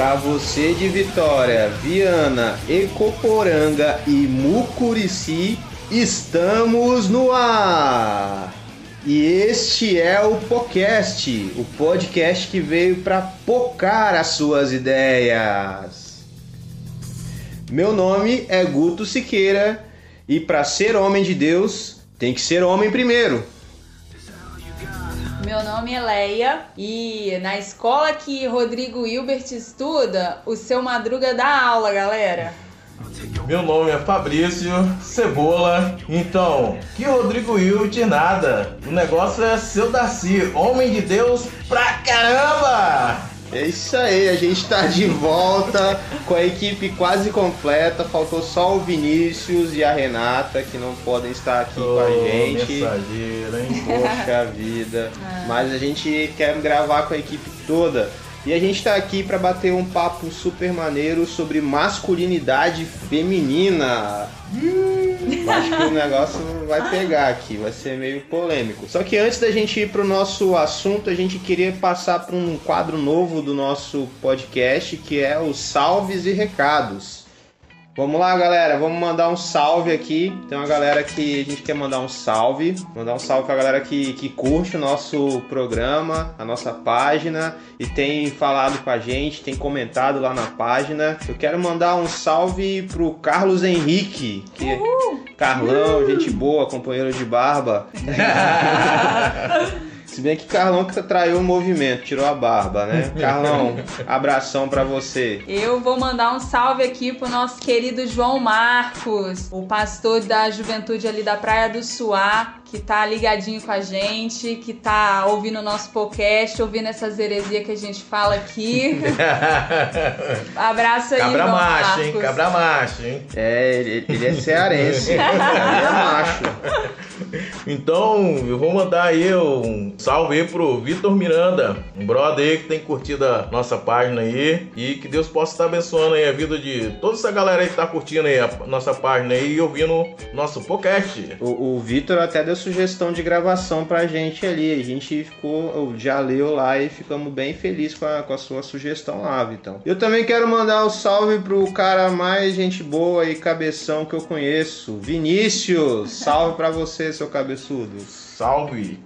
Para você de Vitória, Viana, Ecoporanga e Mucurici, estamos no ar! E este é o podcast, o podcast que veio para pocar as suas ideias. Meu nome é Guto Siqueira e para ser homem de Deus, tem que ser homem primeiro. Meu nome é Leia e na escola que Rodrigo Hilbert estuda, o seu Madruga dá aula, galera. Meu nome é Fabrício Cebola. Então, que Rodrigo Hilbert nada. O negócio é seu Darcy, homem de Deus pra caramba! É isso aí, a gente tá de volta com a equipe quase completa. Faltou só o Vinícius e a Renata que não podem estar aqui Ô, com a gente. Mensageiro, hein? Poxa vida. Mas a gente quer gravar com a equipe toda. E a gente tá aqui para bater um papo super maneiro sobre masculinidade feminina. Acho que o negócio vai pegar aqui, vai ser meio polêmico. Só que antes da gente ir pro nosso assunto, a gente queria passar para um quadro novo do nosso podcast, que é os salves e recados. Vamos lá, galera. Vamos mandar um salve aqui. Tem uma galera que a gente quer mandar um salve. Mandar um salve pra galera que, que curte o nosso programa, a nossa página e tem falado com a gente, tem comentado lá na página. Eu quero mandar um salve pro Carlos Henrique, que Carlão, gente boa, companheiro de barba. Se bem que Carlão que traiu o movimento, tirou a barba, né? Carlão, abração pra você. Eu vou mandar um salve aqui pro nosso querido João Marcos, o pastor da juventude ali da Praia do Suá, que tá ligadinho com a gente, que tá ouvindo o nosso podcast, ouvindo essas heresias que a gente fala aqui. Abraço aí, Cabra João macho, Marcos. hein? Cabra macho, hein? É, ele, ele é cearense, ele é macho. Então, eu vou mandar aí um salve aí pro Vitor Miranda, um brother aí que tem curtido a nossa página aí. E que Deus possa estar abençoando aí a vida de toda essa galera aí que tá curtindo aí a nossa página aí e ouvindo nosso podcast. O, o Vitor até deu sugestão de gravação pra gente ali. A gente ficou, já leu lá e ficamos bem felizes com a, com a sua sugestão lá, Vitão. Eu também quero mandar um salve pro cara mais gente boa e cabeção que eu conheço, Vinícius. Salve pra você, seu cabeçudo. Salve!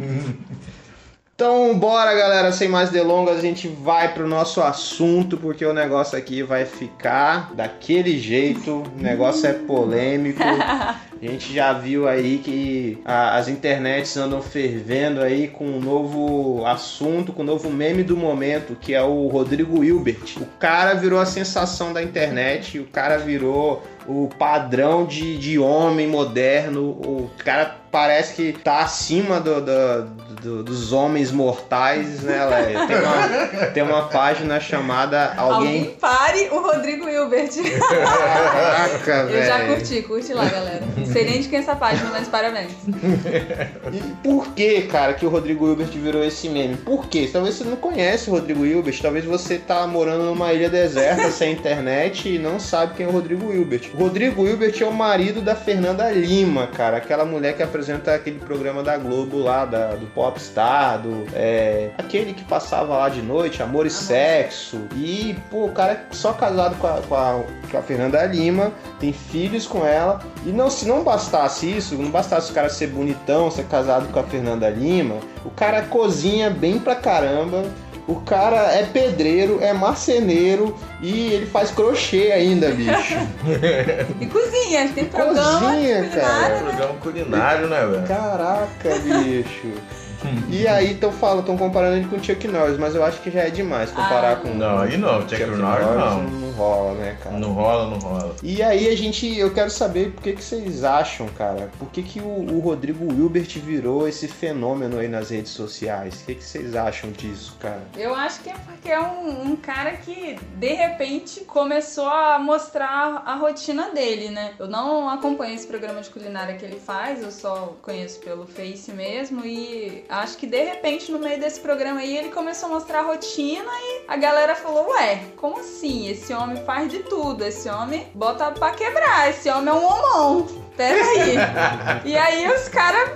Então, bora galera, sem mais delongas, a gente vai pro nosso assunto, porque o negócio aqui vai ficar daquele jeito, o negócio é polêmico. A gente já viu aí que a- as internets andam fervendo aí com um novo assunto, com um novo meme do momento, que é o Rodrigo Hilbert. O cara virou a sensação da internet, o cara virou o padrão de, de homem moderno, o cara parece que tá acima do- do- do- dos homens mortais, né, Leia? Tem uma, tem uma página chamada Alguém Alguém. pare o Rodrigo Hilbert. Caraca, Eu já velho. curti, curte lá, galera. Não sei nem de quem é essa página, mas parabéns. E por que, cara, que o Rodrigo Hilbert virou esse meme? Por quê? Talvez você não conhece o Rodrigo Hilbert, talvez você tá morando numa ilha deserta sem internet e não sabe quem é o Rodrigo Hilbert. Rodrigo Hilbert é o marido da Fernanda Lima, cara, aquela mulher que apresenta aquele programa da Globo lá, da- do Popstar, do. É, aquele que passava lá de noite, Amor e Sexo. E, pô, o cara é só casado com a, com a, com a Fernanda Lima, tem filhos com ela. E não, se não bastasse isso, não bastasse o cara ser bonitão, ser casado com a Fernanda Lima, o cara cozinha bem pra caramba. O cara é pedreiro, é marceneiro e ele faz crochê ainda, bicho. E cozinha, tem programa. Cozinha, de cara. culinária. Programa culinário, né, velho? Caraca, bicho. E aí estão falando, estão comparando ele com o Chuck Norris, mas eu acho que já é demais comparar Ah. com Não, aí não, Chuck Norris não. não rola, né, cara? Não rola, não rola. E aí a gente, eu quero saber por que, que vocês acham, cara, por que, que o, o Rodrigo Wilbert virou esse fenômeno aí nas redes sociais? O que, que vocês acham disso, cara? Eu acho que é porque é um, um cara que, de repente, começou a mostrar a rotina dele, né? Eu não acompanho esse programa de culinária que ele faz, eu só conheço pelo Face mesmo. E acho que, de repente, no meio desse programa aí, ele começou a mostrar a rotina e a galera falou: Ué, como assim? Esse homem faz de tudo, esse homem bota pra quebrar, esse homem é um homão. Peraí. e aí os caras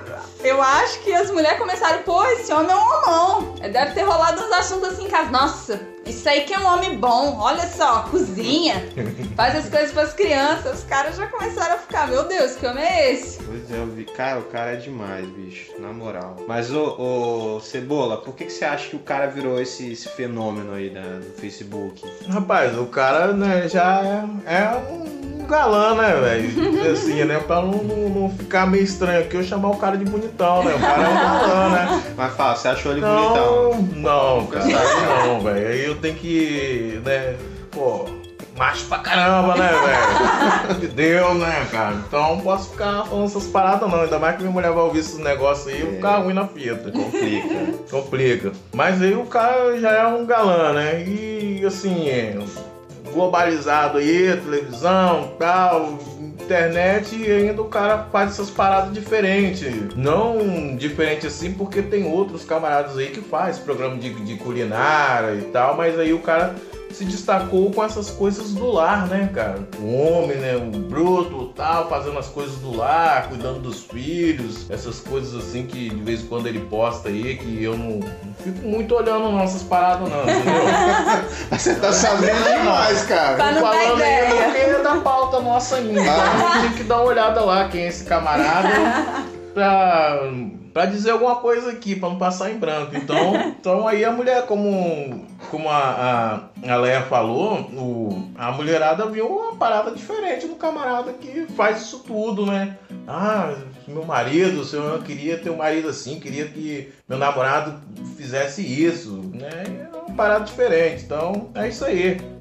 Eu acho que as mulheres começaram, pô, esse homem é um homão. Deve ter rolado uns assuntos assim em casa. Nossa, isso aí que é um homem bom. Olha só, cozinha, faz as coisas pras crianças. Os caras já começaram a ficar, meu Deus, que homem é esse? Pois é, eu vi. Cara, o cara é demais, bicho. Na moral. Mas, ô, ô Cebola, por que, que você acha que o cara virou esse, esse fenômeno aí da, do Facebook? Rapaz, o cara né, já é, é um galã, né, velho? Assim, né? Pra não, não, não ficar meio estranho aqui eu chamar o cara de bonitão, né? O cara é um galã, né? Mas fala, você achou ele Não, bonitão? não, cara, não, velho. Tenho que, né, pô, macho pra caramba, né, velho? De Deus, né, cara? Então não posso ficar falando essas paradas, não. Ainda mais que minha mulher vai ouvir esses negócios aí e eu ficar ruim na fita. Complica. Complica. Mas aí o cara já é um galã, né? E assim, é, globalizado aí, televisão, tal, internet, e ainda o cara faz essas paradas diferentes. Não diferente assim, porque tem outros camaradas aí que faz programa de, de culinária e tal, mas aí o cara se destacou com essas coisas do lar, né, cara? O homem, né, o bruto, tal, fazendo as coisas do lar, cuidando dos filhos, essas coisas assim que de vez em quando ele posta aí, que eu não, não fico muito olhando nossas paradas não, entendeu? Você tá sabendo demais, cara. Dar Falando aí, nossa ainda. Então tem que dar uma olhada lá quem é esse camarada pra, pra dizer alguma coisa aqui, pra não passar em branco. Então, então aí a mulher, como, como a, a, a Leia falou, o, a mulherada viu uma parada diferente do camarada que faz isso tudo, né? Ah, meu marido, eu queria ter um marido assim, queria que meu namorado fizesse isso, né? É uma parada diferente. Então, é isso aí.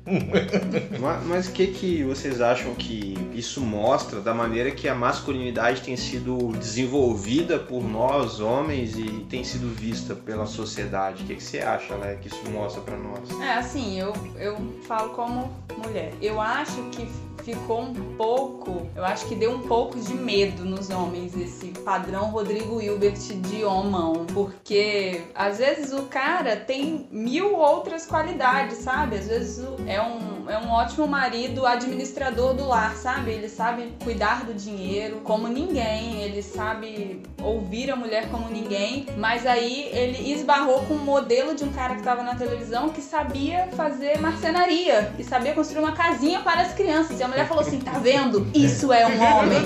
Ma- Mas o que, que vocês acham que isso mostra da maneira que a masculinidade tem sido desenvolvida por nós, homens, e tem sido vista pela sociedade? O que, que você acha, Léa, que isso mostra pra nós? É, assim, eu, eu falo como mulher. Eu acho que ficou um pouco, eu acho que deu um pouco de medo nos homens esse padrão Rodrigo Hilbert de homão, porque às vezes o cara tem mil outras qualidades, sabe? Às vezes o- é um, é um ótimo marido administrador do lar, sabe? Ele sabe cuidar do dinheiro como ninguém, ele sabe ouvir a mulher como ninguém, mas aí ele esbarrou com um modelo de um cara que estava na televisão que sabia fazer marcenaria e sabia construir uma casinha para as crianças. E a mulher falou assim: tá vendo? Isso é um homem.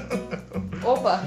Opa!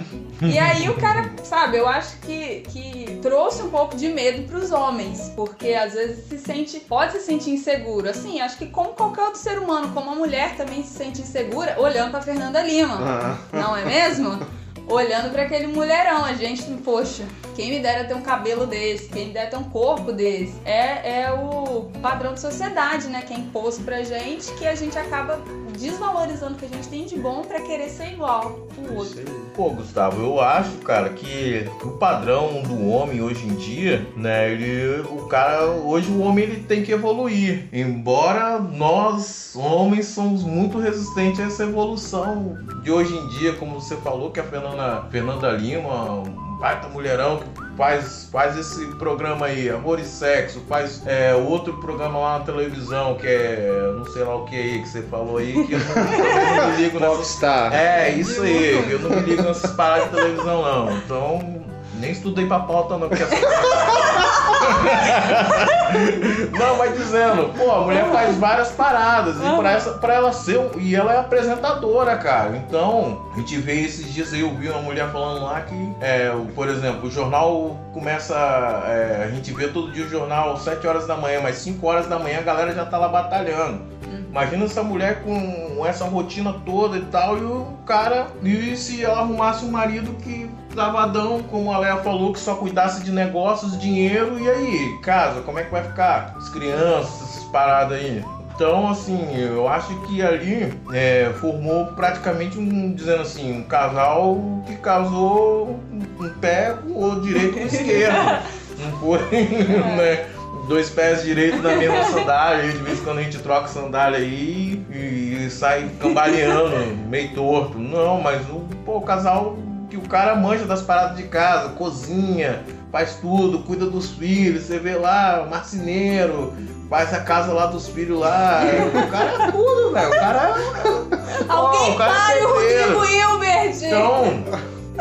E aí o cara, sabe, eu acho que, que trouxe um pouco de medo pros homens, porque às vezes se sente, pode se sentir inseguro. Assim, acho que como qualquer outro ser humano, como a mulher também se sente insegura, olhando pra Fernanda Lima. Ah, Não é mesmo? Olhando pra aquele mulherão, a gente, poxa, quem me dera ter um cabelo desse, quem me dera ter um corpo desse. É, é o padrão de sociedade, né? Que é imposto pra gente, que a gente acaba desvalorizando o que a gente tem de bom pra querer ser igual o outro. Pô, Gustavo, eu acho, cara, que o padrão do homem hoje em dia, né, ele, o cara, hoje o homem ele tem que evoluir. Embora nós, homens, somos muito resistentes a essa evolução de hoje em dia, como você falou, que a Fernanda, Fernanda Lima, baita mulherão que faz, faz esse programa aí, Amor e Sexo, faz é, outro programa lá na televisão, que é, não sei lá o que aí, que você falou aí, que eu não, me ligo Popstar. é, isso aí, eu não me ligo nessas paradas de televisão não. Então, nem estudei pra pauta não, porque essa... Não, mas dizendo, pô, a mulher faz várias paradas e pra, essa, pra ela ser. E ela é apresentadora, cara. Então, a gente vê esses dias aí, eu vi uma mulher falando lá que, é, por exemplo, o jornal começa. é, a gente vê todo dia o jornal 7 horas da manhã, mas 5 horas da manhã a galera já tá lá batalhando. Imagina essa mulher com essa rotina toda e tal, e o cara. E se ela arrumasse um marido que travadão, como a Leia falou, que só cuidasse de negócios, dinheiro, e aí? Casa, como é que vai ficar? As crianças, essas paradas aí. Então, assim, eu acho que ali é, formou praticamente um, dizendo assim, um casal que casou um pé com o direito com o esquerdo. Não foi, né? Dois pés direitos na mesma sandália, e de vez em quando a gente troca sandália aí e, sai cambaleando, meio torto. Não, mas o, pô, o casal que o cara manja das paradas de casa, cozinha, faz tudo, cuida dos filhos, você vê lá, marceneiro, faz a casa lá dos filhos lá. O cara é tudo, velho. O cara é. Alguém o cara é pare o certeiro. Rodrigo Hilbert! Então,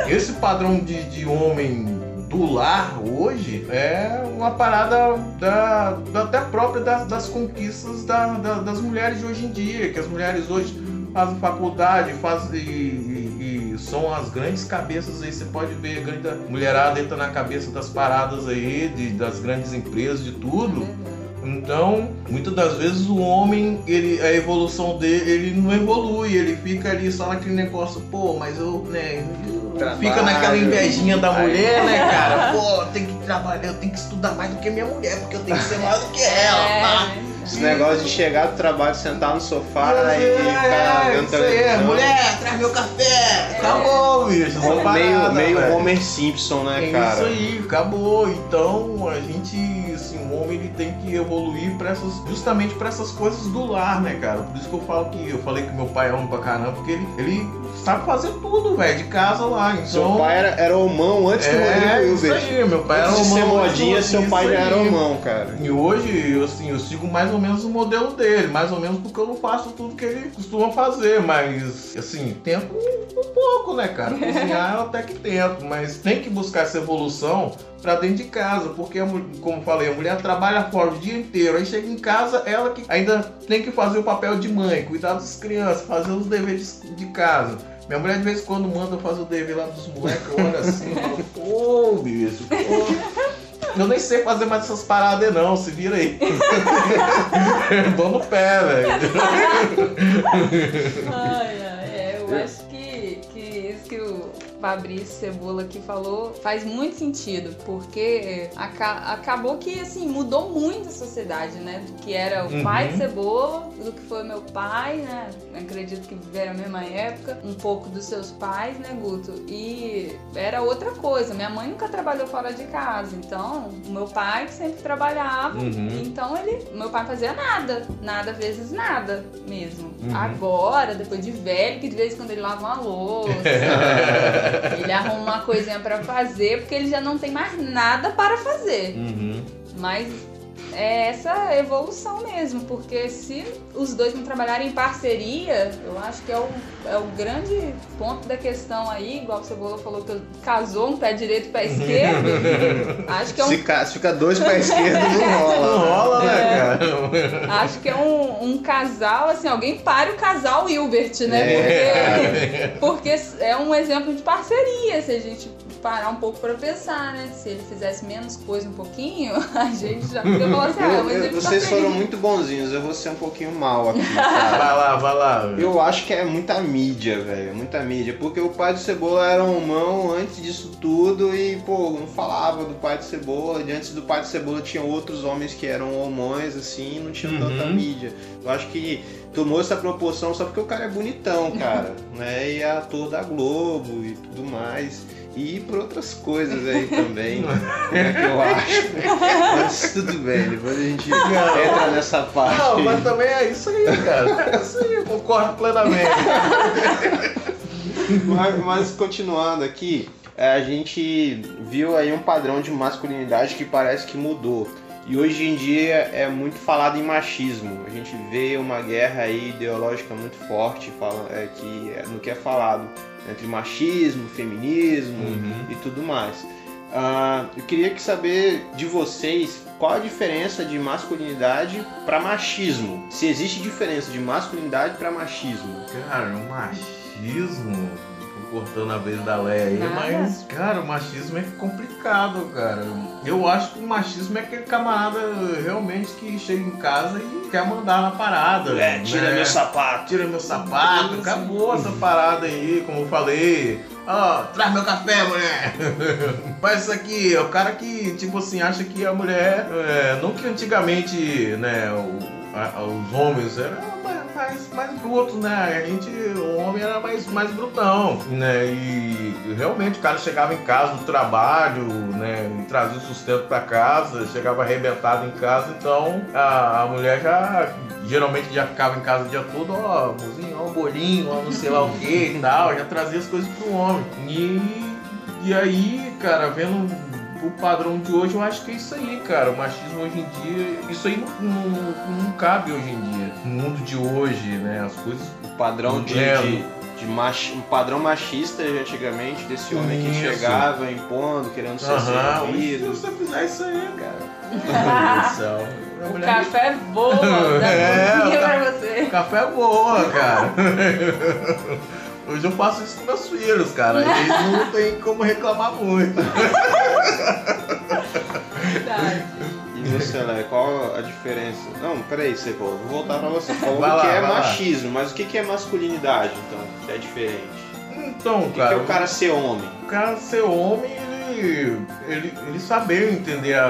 esse padrão de, de homem do lar hoje é uma parada da, da até própria das, das conquistas da, da, das mulheres de hoje em dia, que as mulheres hoje fazem faculdade, fazem e, e, são as grandes cabeças aí, você pode ver, a grande mulherada entra na cabeça das paradas aí, de, das grandes empresas, de tudo. Então, muitas das vezes o homem, ele, a evolução dele, ele não evolui, ele fica ali só naquele negócio, pô, mas eu, né, Trabalho. fica naquela invejinha da mulher, né, cara? Pô, tem que trabalhar, eu tenho que estudar mais do que minha mulher, porque eu tenho que ser mais do que ela, é. Esse negócio de chegar do trabalho, sentar no sofá é, e ficar vendo televisão. Mulher, traz meu café. Acabou, bicho. meio parada, meio Homer Simpson, né, é cara? Isso aí, acabou. Então a gente, assim, o homem ele tem que evoluir para essas, justamente para essas coisas do lar, né, cara? Por isso que eu falo que eu falei que meu pai é homem pra caramba, porque ele, ele sabe fazer tudo, velho, de casa lá. Então, seu pai era, era homão antes do é, Rodrigo Hilbert. Isso aí, meu pai era homão. Se ser modinha, seu pai já era homão, cara. E hoje, assim, eu sigo mais ou menos o modelo dele, mais ou menos porque eu não faço tudo que ele costuma fazer, mas, assim, tento um pouco, né, cara? Cozinhar eu até que tento, mas tem que buscar essa evolução para dentro de casa, porque, como falei, a mulher trabalha fora o dia inteiro, aí chega em casa, ela que ainda tem que fazer o papel de mãe, cuidar das crianças, fazer os deveres de casa. Minha mulher de vez em quando manda fazer o dever lá dos moleques, eu olho assim, pô, bicho, pô. Eu nem sei fazer mais essas paradas não, se vira aí. Dou no pé, velho. ai, ai, é, eu acho Fabrício Cebola que falou faz muito sentido, porque aca acabou que assim mudou muito a sociedade, né? Do que era o uhum. pai de Cebola, do que foi meu pai, né? Acredito que viveram a mesma época, um pouco dos seus pais, né, Guto? E era outra coisa. Minha mãe nunca trabalhou fora de casa, então o meu pai sempre trabalhava, uhum. então ele, meu pai fazia nada, nada vezes nada mesmo. Uhum. Agora, depois de velho, que de vez em quando ele lava uma louça. ele arruma uma coisinha para fazer porque ele já não tem mais nada para fazer. Uhum. Mas é essa evolução mesmo, porque se os dois não trabalharem em parceria, eu acho que é o, é o grande ponto da questão aí, igual o Cebola falou que casou um pé direito e pé esquerdo. acho que é um... Se, se fica dois pés esquerdos, não rola. Não rola, né, é. cara? Acho que é um, um casal, assim, alguém pare o casal Hilbert, né? É. Porque, porque é um exemplo de parceria, se a gente parar um pouco para pensar, né? Se ele fizesse menos coisa um pouquinho, a gente já podia falar assim, ah, mas ele Vocês tá foram muito bonzinhos, eu vou ser um pouquinho mal aqui. Cara. vai lá, vai lá. Eu acho que é muita mídia, velho, muita mídia, porque o pai do Cebola era um mão antes disso tudo e, pô, não falava do pai do Cebola, e antes do pai do Cebola tinha outros homens que eram homões, assim, não tinha uhum. tanta mídia. Eu acho que tomou essa proporção só porque o cara é bonitão, cara, né? E é ator da Globo e tudo mais e por outras coisas aí também, né, que eu acho. Mas tudo bem, depois a gente não, entra nessa parte. Não, mas também é isso aí, cara. É isso aí, eu concordo plenamente. mas, mas continuando aqui, é, a gente viu aí um padrão de masculinidade que parece que mudou. E hoje em dia é muito falado em machismo. A gente vê uma guerra aí ideológica muito forte fala, é, que, é, no que é falado entre machismo, feminismo uhum. e tudo mais. Uh, eu queria que saber de vocês qual a diferença de masculinidade para machismo. Se existe diferença de masculinidade para machismo. Cara, o machismo cortando a vez da Leia aí, Nada. mas, cara, o machismo é complicado, cara. Eu acho que o machismo é aquele camarada realmente que chega em casa e quer mandar na parada. É, tira né? meu sapato. Tira meu sapato, acabou essa parada aí, como eu falei. Ó, oh, traz meu café, mulher! Faz isso aqui, é o cara que, tipo assim, acha que a mulher. É, não que antigamente, né, o, a, os homens eram mais, mais brutos, né? A gente, o homem era mais, mais brutão, né? E realmente o cara chegava em casa do trabalho, né? E trazia o sustento para casa, chegava arrebentado em casa, então a, a mulher já geralmente já ficava em casa o dia todo, ó, mozinho, ó, um bolinho, ó, não sei lá o que e tal, já trazia as coisas pro homem. E, e aí, cara, vendo o padrão de hoje, eu acho que é isso aí, cara. O machismo hoje em dia, isso aí não, não, não cabe hoje em dia. No mundo de hoje, né? As coisas. O padrão de, de, de mach, um padrão machista de antigamente, desse homem que chegava impondo, querendo ser Aham, mas se servido. você fizer isso aí, cara. Meu Deus do céu. A O café é boa, É, tá. pra você. Café é boa, cara. Hoje eu faço isso com meus filhos, cara. Eles não tem como reclamar muito. Verdade. E você, Léo, qual a diferença? Não, peraí, você, pô, vou voltar pra você. Falou Vai que lá, é vai lá. machismo, mas o que que é masculinidade, então? Que é diferente. Então, O que, que cara, é o cara ser homem? o cara ser homem, ele, ele, ele saber entender a-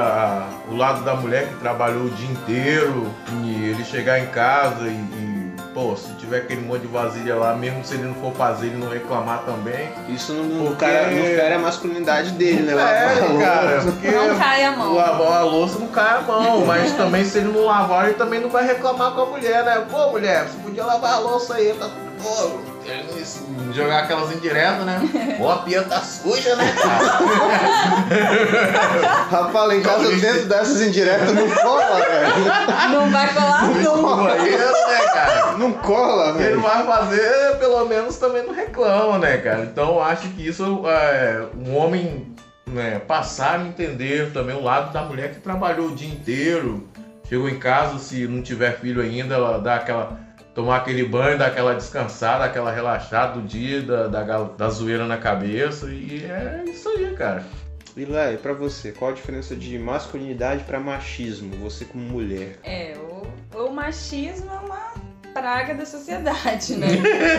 a- o lado da mulher que trabalhou o dia inteiro e ele chegar em casa e, e, pô, se tiver aquele monte de vasilha lá, mesmo se ele não for fazer, ele não reclamar também. Isso não, não, Porque- cara, não fere a masculinidade dele, né? É, cara, Não cai a mão. lavar a louça não cai a mão, mas também se ele não lavar, ele também não vai reclamar com a mulher, né? Pô, mulher, você podia lavar a louça aí, tá isso, jogar aquelas indiretas, né? Pô, a pia tá suja, né, cara? Rapaz, lá em casa dentro dessas indiretas não cola, velho. Não vai colar nunca. né, cara? Não cola, Se ele velho. vai fazer, pelo menos também não reclama, né, cara? Então eu acho que isso é um homem né, passar a entender também o lado da mulher que trabalhou o dia inteiro, chegou em casa, se não tiver filho ainda, ela dá aquela. Tomar aquele banho, dar aquela descansada, aquela relaxada do dia, da, da, da zoeira na cabeça. E é isso aí, cara. E Léo, pra você, qual a diferença de masculinidade pra machismo? Você como mulher. É, o, o machismo é uma praga da sociedade, né?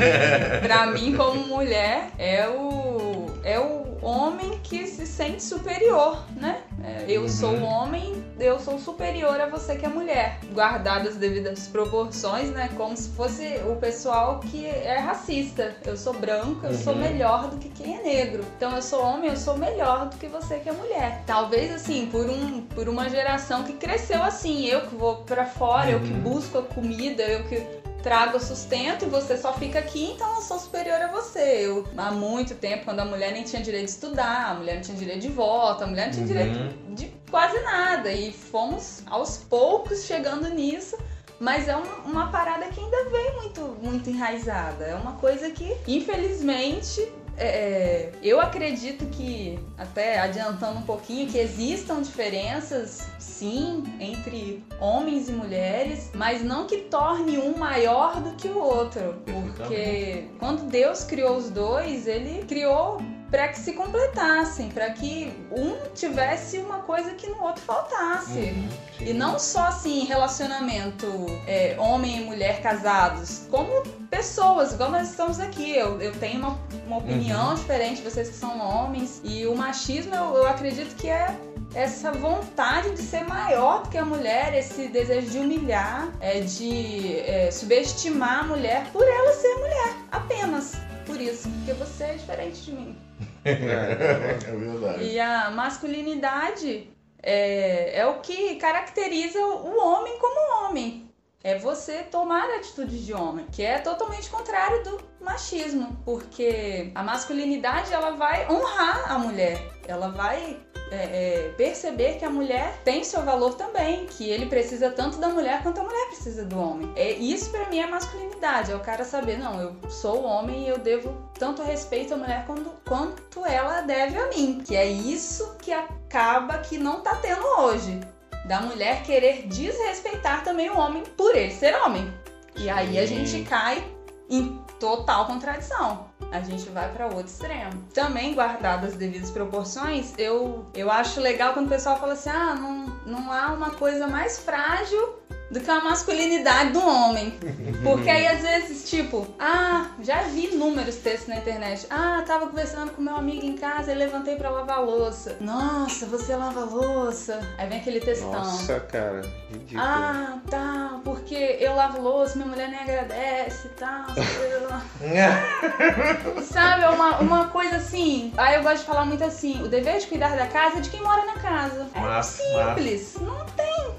pra mim, como mulher, é o, é o homem que se sente superior, né? É, eu Uhum. sou homem, eu sou superior a você que é mulher. Guardadas as devidas proporções, né? Como se fosse o pessoal que é racista. Eu sou branca, eu sou Uhum. melhor do que quem é negro. Então eu sou homem, eu sou melhor do que você que é mulher. Talvez assim, por, um, por uma geração que cresceu assim, eu que vou pra fora, eu que Uhum. busco a comida, eu que trago sustento e você só fica aqui, então eu sou superior a você. Eu, há muito tempo, quando a mulher nem tinha direito de estudar, a mulher não tinha direito de voto, a mulher não tinha Uhum. direito de quase nada. E fomos aos poucos chegando nisso. Mas é uma, uma parada que ainda vem muito, muito enraizada. É uma coisa que, infelizmente, é, eu acredito que, até adiantando um pouquinho, que existam diferenças, sim, entre homens e mulheres, mas não que torne um maior do que o outro. Porque quando Deus criou os dois, ele criou para que se completassem, para que um tivesse uma coisa que no outro faltasse. Uhum. E não só assim, relacionamento é, homem e mulher casados, como pessoas, igual nós estamos aqui. Eu, eu tenho uma, uma opinião diferente, vocês que são homens. E o machismo, eu, eu acredito que é essa vontade de ser maior que a mulher, esse desejo de humilhar, é, de é, subestimar a mulher por ela ser mulher, apenas. Por isso, porque você é diferente de mim. É verdade. E a masculinidade é, é o que caracteriza o homem como homem. É você tomar atitudes de homem, que é totalmente contrário do machismo, porque a masculinidade ela vai honrar a mulher, ela vai é, é, perceber que a mulher tem seu valor também, que ele precisa tanto da mulher quanto a mulher precisa do homem. É isso para mim é masculinidade, é o cara saber não, eu sou homem e eu devo tanto respeito à mulher quanto, quanto ela deve a mim, que é isso que acaba que não tá tendo hoje da mulher querer desrespeitar também o homem por ele ser homem. E aí a gente cai em total contradição. A gente vai para outro extremo. Também, guardadas as devidas proporções, eu, eu acho legal quando o pessoal fala assim: ah, não, não há uma coisa mais frágil do que a masculinidade do homem. Porque aí às vezes, tipo, ah, já vi inúmeros textos na internet. Ah, tava conversando com meu amigo em casa e levantei pra lavar a louça. Nossa, você lava louça. Aí vem aquele textão. Nossa, cara. Ridículo. Ah, tá, porque eu lavo louça, minha mulher nem agradece e tal. Sabe, é uma, uma coisa assim. Aí eu gosto de falar muito assim: o dever de cuidar da casa é de quem mora na casa. É Massa, simples. Não tem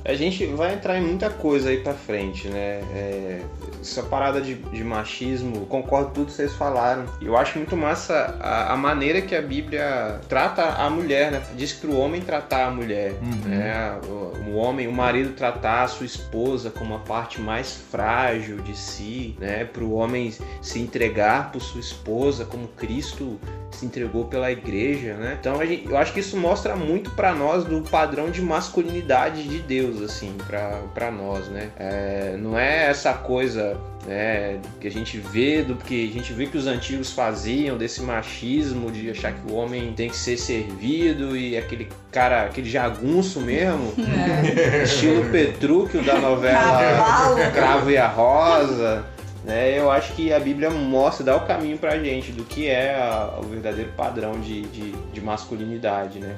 A gente vai entrar em muita coisa aí pra frente, né? É, essa parada de, de, machismo, concordo com tudo que vocês falaram. Eu acho muito massa a, a, maneira que a Bíblia trata a mulher, né? Diz que pro homem tratar a mulher, uhum. né? O, o, homem, o marido tratar a sua esposa como a parte mais frágil de si, né? Pro homem se entregar por sua esposa como Cristo se entregou pela igreja, né? Então gente, eu acho que isso mostra muito para nós do padrão de masculinidade de Deus, assim, para nós, né? É, não é essa coisa né, que a gente vê do que a gente vê que os antigos faziam desse machismo de achar que o homem tem que ser servido e aquele cara, aquele jagunço mesmo, é. estilo Petrúquio da novela Cravo e a Rosa. Né, eu acho que a Bíblia mostra, dá o caminho pra gente do que é a, o verdadeiro padrão de, de, de masculinidade, né?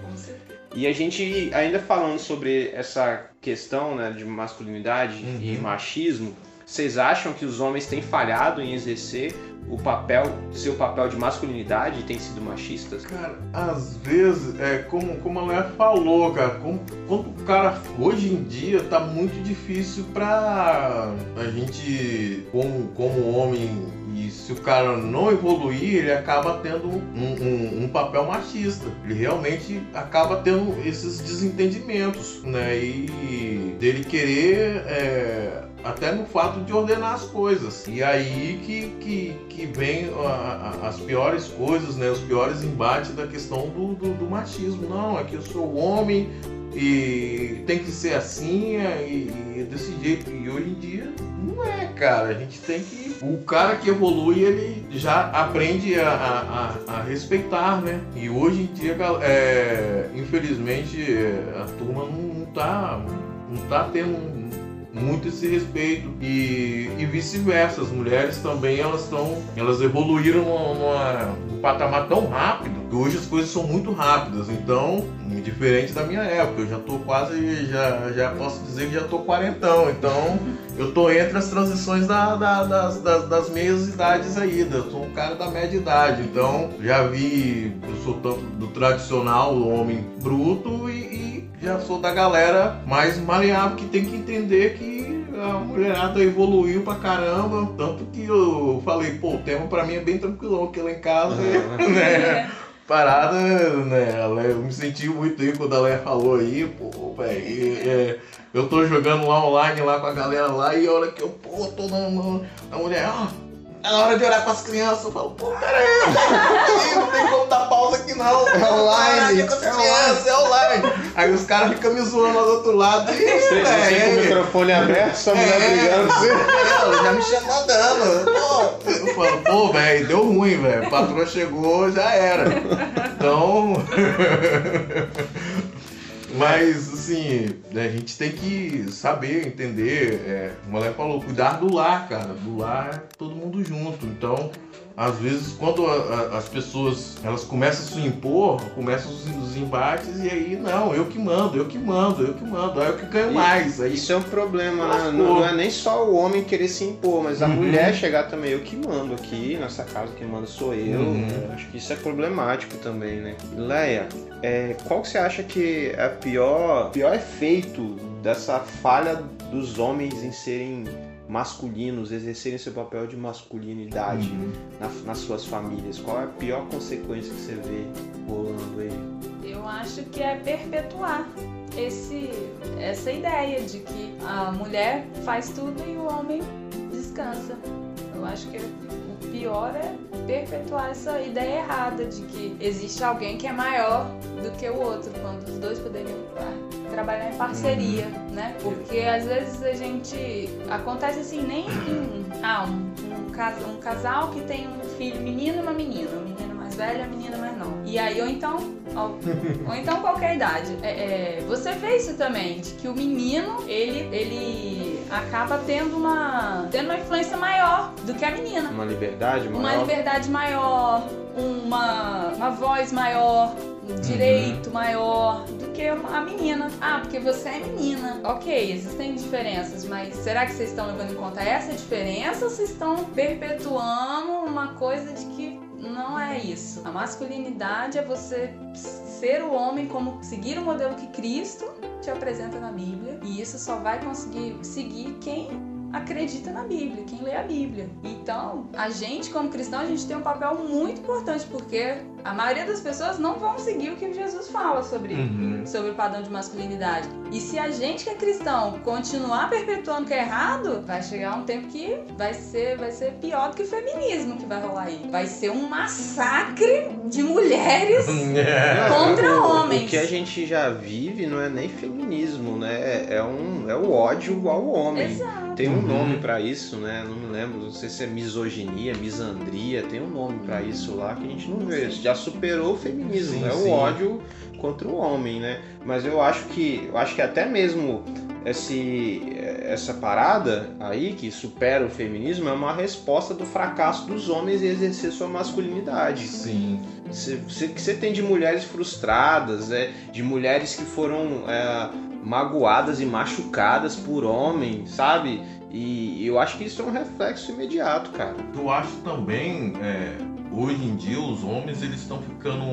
E a gente, ainda falando sobre essa questão né, de masculinidade uhum. e machismo, vocês acham que os homens têm falhado em exercer o papel, seu papel de masculinidade têm sido machistas? Cara, às vezes, é como, como a Léa falou, cara, como, quando o cara hoje em dia tá muito difícil pra a gente, como, como homem, e se o cara não evoluir, ele acaba tendo um, um, um, papel machista. Ele realmente acaba tendo esses desentendimentos, né? E dele querer é, até no fato de ordenar as coisas. E aí que, que, que vem a, a, as piores coisas, né? Os piores embates da questão do, do, do, machismo. Não, é que eu sou homem e tem que ser assim é, e, e desse jeito. E hoje em dia não é, cara. A gente tem que. O cara que evolui, ele já aprende a, a, a respeitar, né? E hoje em dia, é, infelizmente, a turma não, não tá. Não tá tendo muito esse respeito e, e vice-versa. As mulheres também elas estão, elas evoluíram numa, num patamar tão rápido que hoje as coisas são muito rápidas. Então, diferente da minha época, eu já tô quase, já, já posso dizer que já tô quarentão. Então, eu tô entre as transições da, da, das, das, das meias idades aí. Eu sou um cara da média idade. Então, já vi, eu sou tanto do tradicional, do homem bruto já sou da galera mais maleável que tem que entender que a mulherada evoluiu pra caramba. Tanto que eu falei, pô, o tema pra mim é bem tranquilão, porque lá em casa, uhum. né? Parada, né? Eu me senti muito aí quando a Leia falou aí, pô, velho. É, eu tô jogando lá online lá com a galera lá e a hora que eu, pô, tô na, na mulher, ó. Ah, é na hora de olhar pras crianças, eu falo, pô, peraí, não tem como dar pausa aqui não. É online. É, crianças, é online. Aí os caras ficam me zoando lá do outro lado. E, você, é, você com o microfone aberto, só mulher é, brigando. É, já me chamou dando. Pô, eu falo, pô, velho, deu ruim, velho. A patroa chegou, já era. Então. Mas, assim, a gente tem que saber, entender. É, o moleque falou, cuidar do lar, cara. Do lar todo mundo junto. Então, às vezes quando a, a, as pessoas elas começam a se impor, começam os, os, embates e aí não, eu que mando, eu que mando, eu que mando, aí eu que ganho mais. Aí, isso é um problema, né? não, não, é nem só o homem querer se impor, mas a uhum. mulher chegar também, eu que mando aqui nessa casa, quem manda sou eu. Uhum. Acho que isso é problemático também, né? Leia, é, qual que você acha que é a pior, pior efeito dessa falha dos homens em serem masculinos exercerem seu papel de masculinidade uhum. na, nas suas famílias? Qual é a pior consequência que você vê rolando aí? Eu acho que é perpetuar esse, essa ideia de que a mulher faz tudo e o homem descansa. Eu acho que o pior é perpetuar essa ideia errada de que existe alguém que é maior do que o outro, quando os dois poderiam trabalhar em parceria, uhum. né? Porque às vezes a gente. Acontece assim, nem em. Ah, um, um, cas, um casal que tem um filho menino e uma menina. O menino mais velho e a menina mais nova. E aí, ou então. Ou, ou então qualquer idade. É, é, você vê isso também, de que o menino, ele, ele acaba tendo uma. tendo uma influência maior do que a menina. Uma liberdade maior. Uma liberdade maior, uma, uma voz maior, um direito uhum. maior do que a menina. Ah, porque você é menina. Ok, existem diferenças, mas será que vocês estão levando em conta essa diferença ou vocês estão perpetuando uma coisa de que não é isso. A masculinidade é você ser o homem como seguir o modelo que Cristo te apresenta na Bíblia e isso só vai conseguir seguir quem acredita na Bíblia, quem lê a Bíblia. Então, a gente como cristão, a gente tem um papel muito importante porque a maioria das pessoas não vão seguir o que Jesus fala sobre, uhum. sobre o padrão de masculinidade. E se a gente que é cristão continuar perpetuando o que é errado, vai chegar um tempo que vai ser, vai ser pior do que o feminismo que vai rolar aí. Vai ser um massacre de mulheres é. contra homens. O que a gente já vive não é nem feminismo, né? É, um, é o ódio ao homem. Exato. Tem um uhum. nome para isso, né? Não me lembro, não sei se é misoginia, misandria, tem um nome para isso lá que a gente não vê. Já superou o feminismo, sim, é sim. o ódio contra o homem, né? Mas eu acho que eu acho que até mesmo esse, essa parada aí que supera o feminismo é uma resposta do fracasso dos homens em exercer sua masculinidade. Sim. Que você tem de mulheres frustradas, né? de mulheres que foram é, magoadas e machucadas por homens, sabe? E eu acho que isso é um reflexo imediato, cara. Eu acho também, é, hoje em dia, os homens eles estão ficando.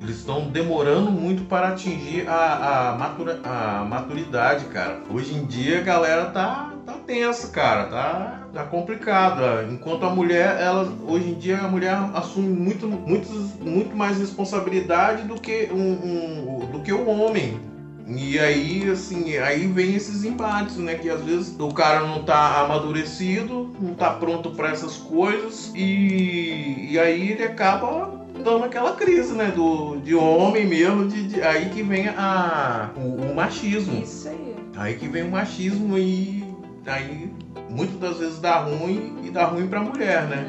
Eles estão demorando muito para atingir a, a, matura, a maturidade, cara. Hoje em dia a galera tá, tá tensa, cara. Tá, tá complicada. Enquanto a mulher, ela, hoje em dia a mulher assume muito, muito, muito mais responsabilidade do que, um, um do que o homem e aí, assim, aí vem esses embates, né? Que às vezes o cara não tá amadurecido, não tá pronto para essas coisas, e, e aí ele acaba dando aquela crise, né? Do, de homem mesmo, de, de aí que vem a, o, o, machismo. Isso aí. Aí que vem o machismo e aí muitas das vezes dá ruim e dá ruim pra mulher, né?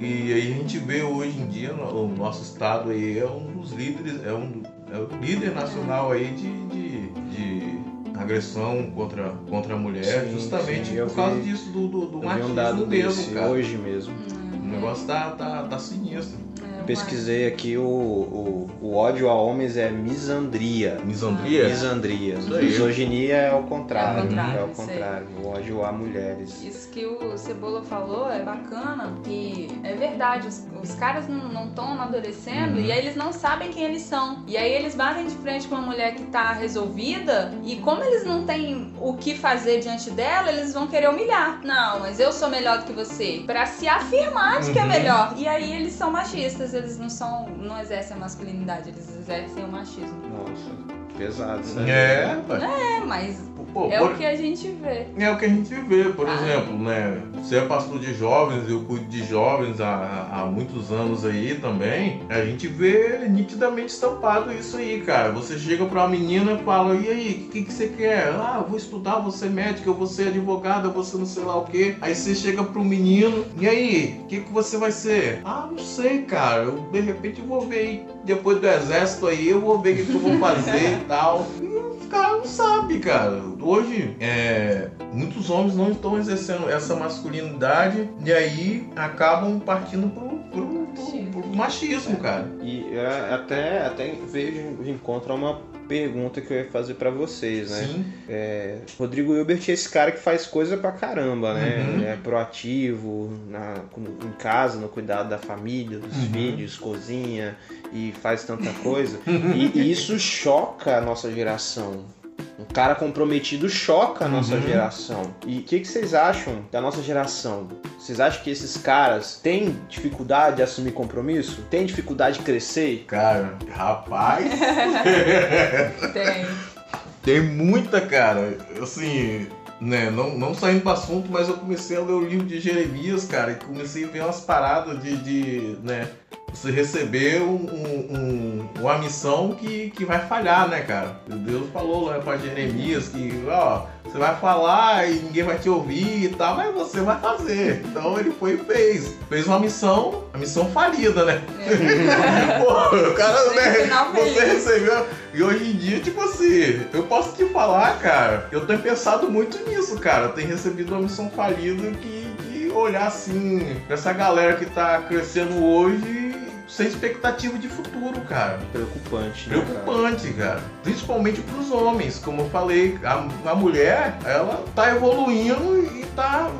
É. E aí a gente vê hoje em dia o nosso estado aí é um dos líderes, é um é o líder nacional aí de, de, de agressão contra, contra a mulher, sim, justamente sim, por causa vi, disso, do, do, do machismo um mesmo, cara. Hoje mesmo. O negócio tá, tá, tá sinistro pesquisei aqui o, o, o, ódio a homens é misandria. Misandria? Misandria. Misoginia é o contrário. É o contrário. É o, contrário. o ódio a mulheres. Isso que o Cebola falou é bacana e é verdade. Os, os caras não estão amadurecendo uhum. e aí eles não sabem quem eles são. E aí eles batem de frente com uma mulher que tá resolvida e como eles não têm o que fazer diante dela, eles vão querer humilhar. Não, mas eu sou melhor do que você. para se afirmar de que é uhum. melhor. E aí eles são machistas eles não são. não exercem a masculinidade, eles exercem o machismo. Nossa, pesado, né? É, é, mas Pô, é por... o que a gente vê. É o que a gente vê, por ah. exemplo, né? Você é pastor de jovens, eu cuido de jovens há, há muitos anos aí também. A gente vê nitidamente estampado isso aí, cara. Você chega pra uma menina e fala, e aí, o que, que você quer? Ah, eu vou estudar, vou ser médica, eu vou ser advogada, eu vou ser não sei lá o quê. Aí você chega pro menino, e aí, o que, que você vai ser? Ah, não sei, cara. Eu, de repente eu vou ver aí, depois do exército aí, eu vou ver o que, que eu vou fazer e tal. Os caras não sabem, cara. Hoje é, muitos homens não estão exercendo essa masculinidade e aí acabam partindo pro, pro, pro, pro machismo, cara. E é, até, até vejo encontra uma pergunta que eu ia fazer para vocês, né? Sim. É, Rodrigo Hilbert é esse cara que faz coisa pra caramba, né? Uhum. É proativo na, em casa, no cuidado da família, dos uhum. filhos, cozinha e faz tanta coisa. e, e isso choca a nossa geração. Um cara comprometido choca a nossa uhum. geração. E o que, que, vocês acham da nossa geração? Vocês acham que esses caras têm dificuldade de assumir compromisso? Tem dificuldade de crescer? Cara, rapaz. Tem. Tem muita, cara. Assim, né, não, não saindo do assunto, mas eu comecei a ler o livro de Jeremias, cara, e comecei a ver umas paradas de, de né, você receber um, um, uma missão que, que vai falhar, né, cara? Deus falou lá para Jeremias que, ó, você vai falar e ninguém vai te ouvir e tal, mas você vai fazer. Então ele foi e fez. Fez uma missão, a missão falida, né? É. Pô, o cara, né, você recebeu. E hoje em dia, tipo assim, eu posso te falar, cara, eu tenho pensado muito nisso, cara. Eu tenho recebido uma missão falida que, que olhar assim, essa galera que tá crescendo hoje sem expectativa de futuro, cara. Preocupante. Né, Preocupante, cara? cara. Principalmente pros homens. Como eu falei, a, a mulher, ela tá evoluindo e tá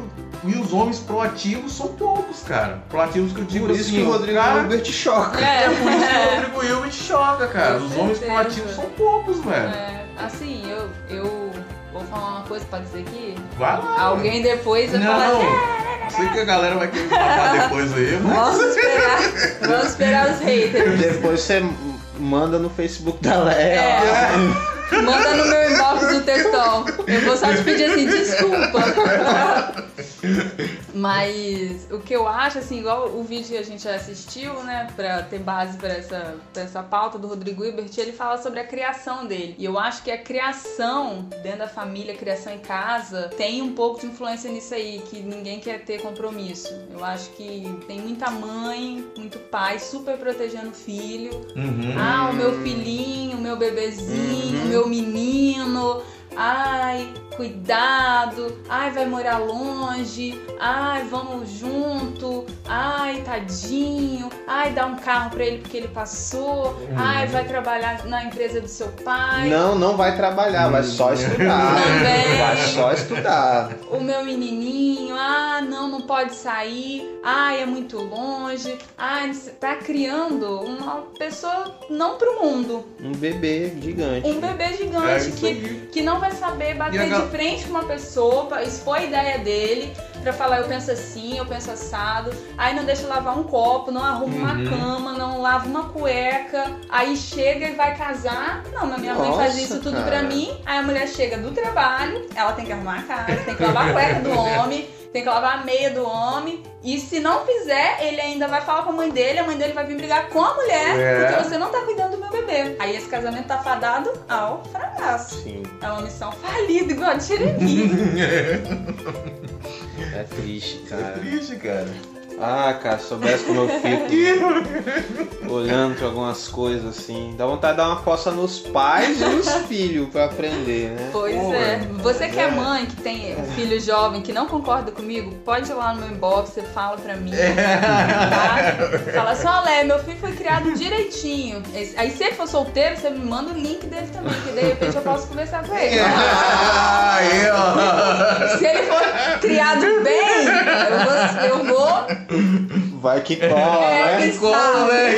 e os homens proativos são poucos, cara. Proativos que eu digo por isso assim, que o Rodrigo cara... Hilbert choca. É. é por isso que o Rodrigo Hilbert choca, cara. os homens proativos são poucos, velho. É. Assim, eu, eu vou falar uma coisa, pode dizer aqui? Vai lá. Alguém depois vai Não, falar assim, sei que a galera vai querer falar depois aí, mas... vamos esperar, vamos esperar os haters. Depois você manda no Facebook da Léa. É. Manda no meu inbox do textão. Eu vou só te pedir assim, desculpa. Mas o que eu acho, assim, igual o vídeo que a gente assistiu, né, pra ter base pra essa, pra essa pauta do Rodrigo Hilbert, ele fala sobre a criação dele. E eu acho que a criação dentro da família, criação em casa, tem um pouco de influência nisso aí, que ninguém quer ter compromisso. Eu acho que tem muita mãe, muito pai super protegendo o filho. Uhum. Ah, o meu filhinho, o meu bebezinho, Uhum. Meu menino. Ai, cuidado. Ai, vai morar longe. Ai, vamos junto. Ai, tadinho. Ai, dá um carro pra ele porque ele passou. Ai, vai trabalhar na empresa do seu pai. Não, não vai trabalhar, vai só estudar. Também. Vai só estudar. O meu menininho, ah, não, não pode sair. Ai, é muito longe. Ai, tá criando uma pessoa não pro mundo. Um bebê gigante. Um bebê É gigante isso que, que não vai saber E a bater gal- de frente com uma pessoa, pra expor a ideia dele, pra falar eu penso assim, eu penso assado. Aí não deixa lavar um copo, não arruma uma Uhum. cama, não lava uma cueca. Aí chega e vai casar. Não, mas minha mãe faz Nossa, isso tudo cara. pra mim. Aí a mulher chega do trabalho, ela tem que arrumar a casa, tem que lavar a cueca do homem. Tem que lavar a meia do homem. E se não fizer, ele ainda vai falar com a mãe dele. A mãe dele vai vir brigar com a mulher. É. Porque você não tá cuidando do meu bebê. Aí esse casamento tá fadado ao fracasso. Sim, É uma missão falida, igual a Tirani. é triste, É cara. triste, cara. Ah, cara, se soubesse como eu fico olhando pra algumas coisas assim. Dá vontade de dar uma coça nos pais e nos filhos pra aprender, né? Pois Pô, é. Você que é é. mãe, que tem um filho jovem, que não concorda comigo, pode ir lá no meu inbox, você fala pra mim. É. Tá? Fala assim, olha, meu filho foi criado direitinho. Aí se ele for solteiro, você me manda o link dele também, que de repente eu posso conversar com ele. Aí, ó. Se ele for criado bem, eu vou, eu vou Vai que cola, É, né? que Como, né?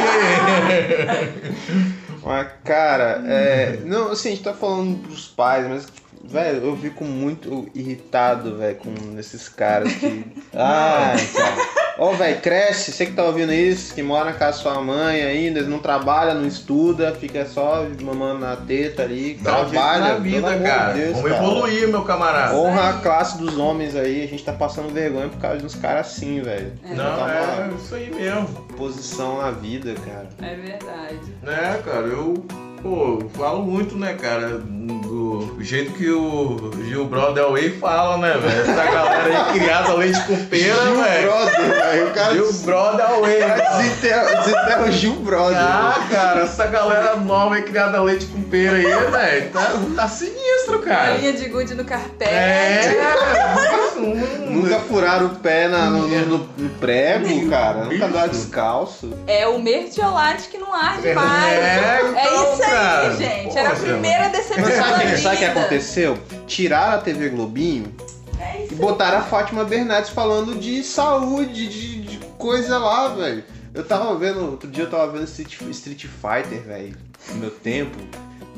Mas, cara, é. Não, assim, a gente tá falando pros pais, mas. Velho, eu fico muito irritado, velho, com esses caras que. Ai, cara. Ô, velho, cresce, você que tá ouvindo isso, que mora na casa da sua mãe ainda, não trabalha, não estuda, fica só mamando na teta ali, Dá um jeito trabalha, na pelo vida, amor de cara. Deus, Vamos cara. evoluir, meu camarada. Honra a classe dos homens aí, a gente tá passando vergonha por causa de uns caras assim, velho. Não, Tá é isso aí mesmo. posição na vida, cara. É verdade. Né, cara, eu, pô, falo muito, né, cara, do jeito que o Gil Brother Way fala, né, velho? Essa galera aí leite com pera, Gil velho. Brother, velho. O cara Gil Brother Way, desenterra, desenterra o Gil Brother. Ah, cara, essa galera nova aí criada leite com pera aí, velho, tá, tá sinistro, A cara. linha de gude no carpete. É, Nunca furaram o pé na- no, no- no- no prego, cara. Nunca andaram descalço. É o mertiolate que não arde mais. É, então, É isso aí, cara. gente. Era a primeira decepção Mas sabe o que aconteceu? Tiraram a TV Globinho É e botaram a Fátima Bernardes falando de saúde, de, de coisa lá, velho. Eu tava vendo, outro dia eu tava vendo Street, Street Fighter, velho, no meu tempo.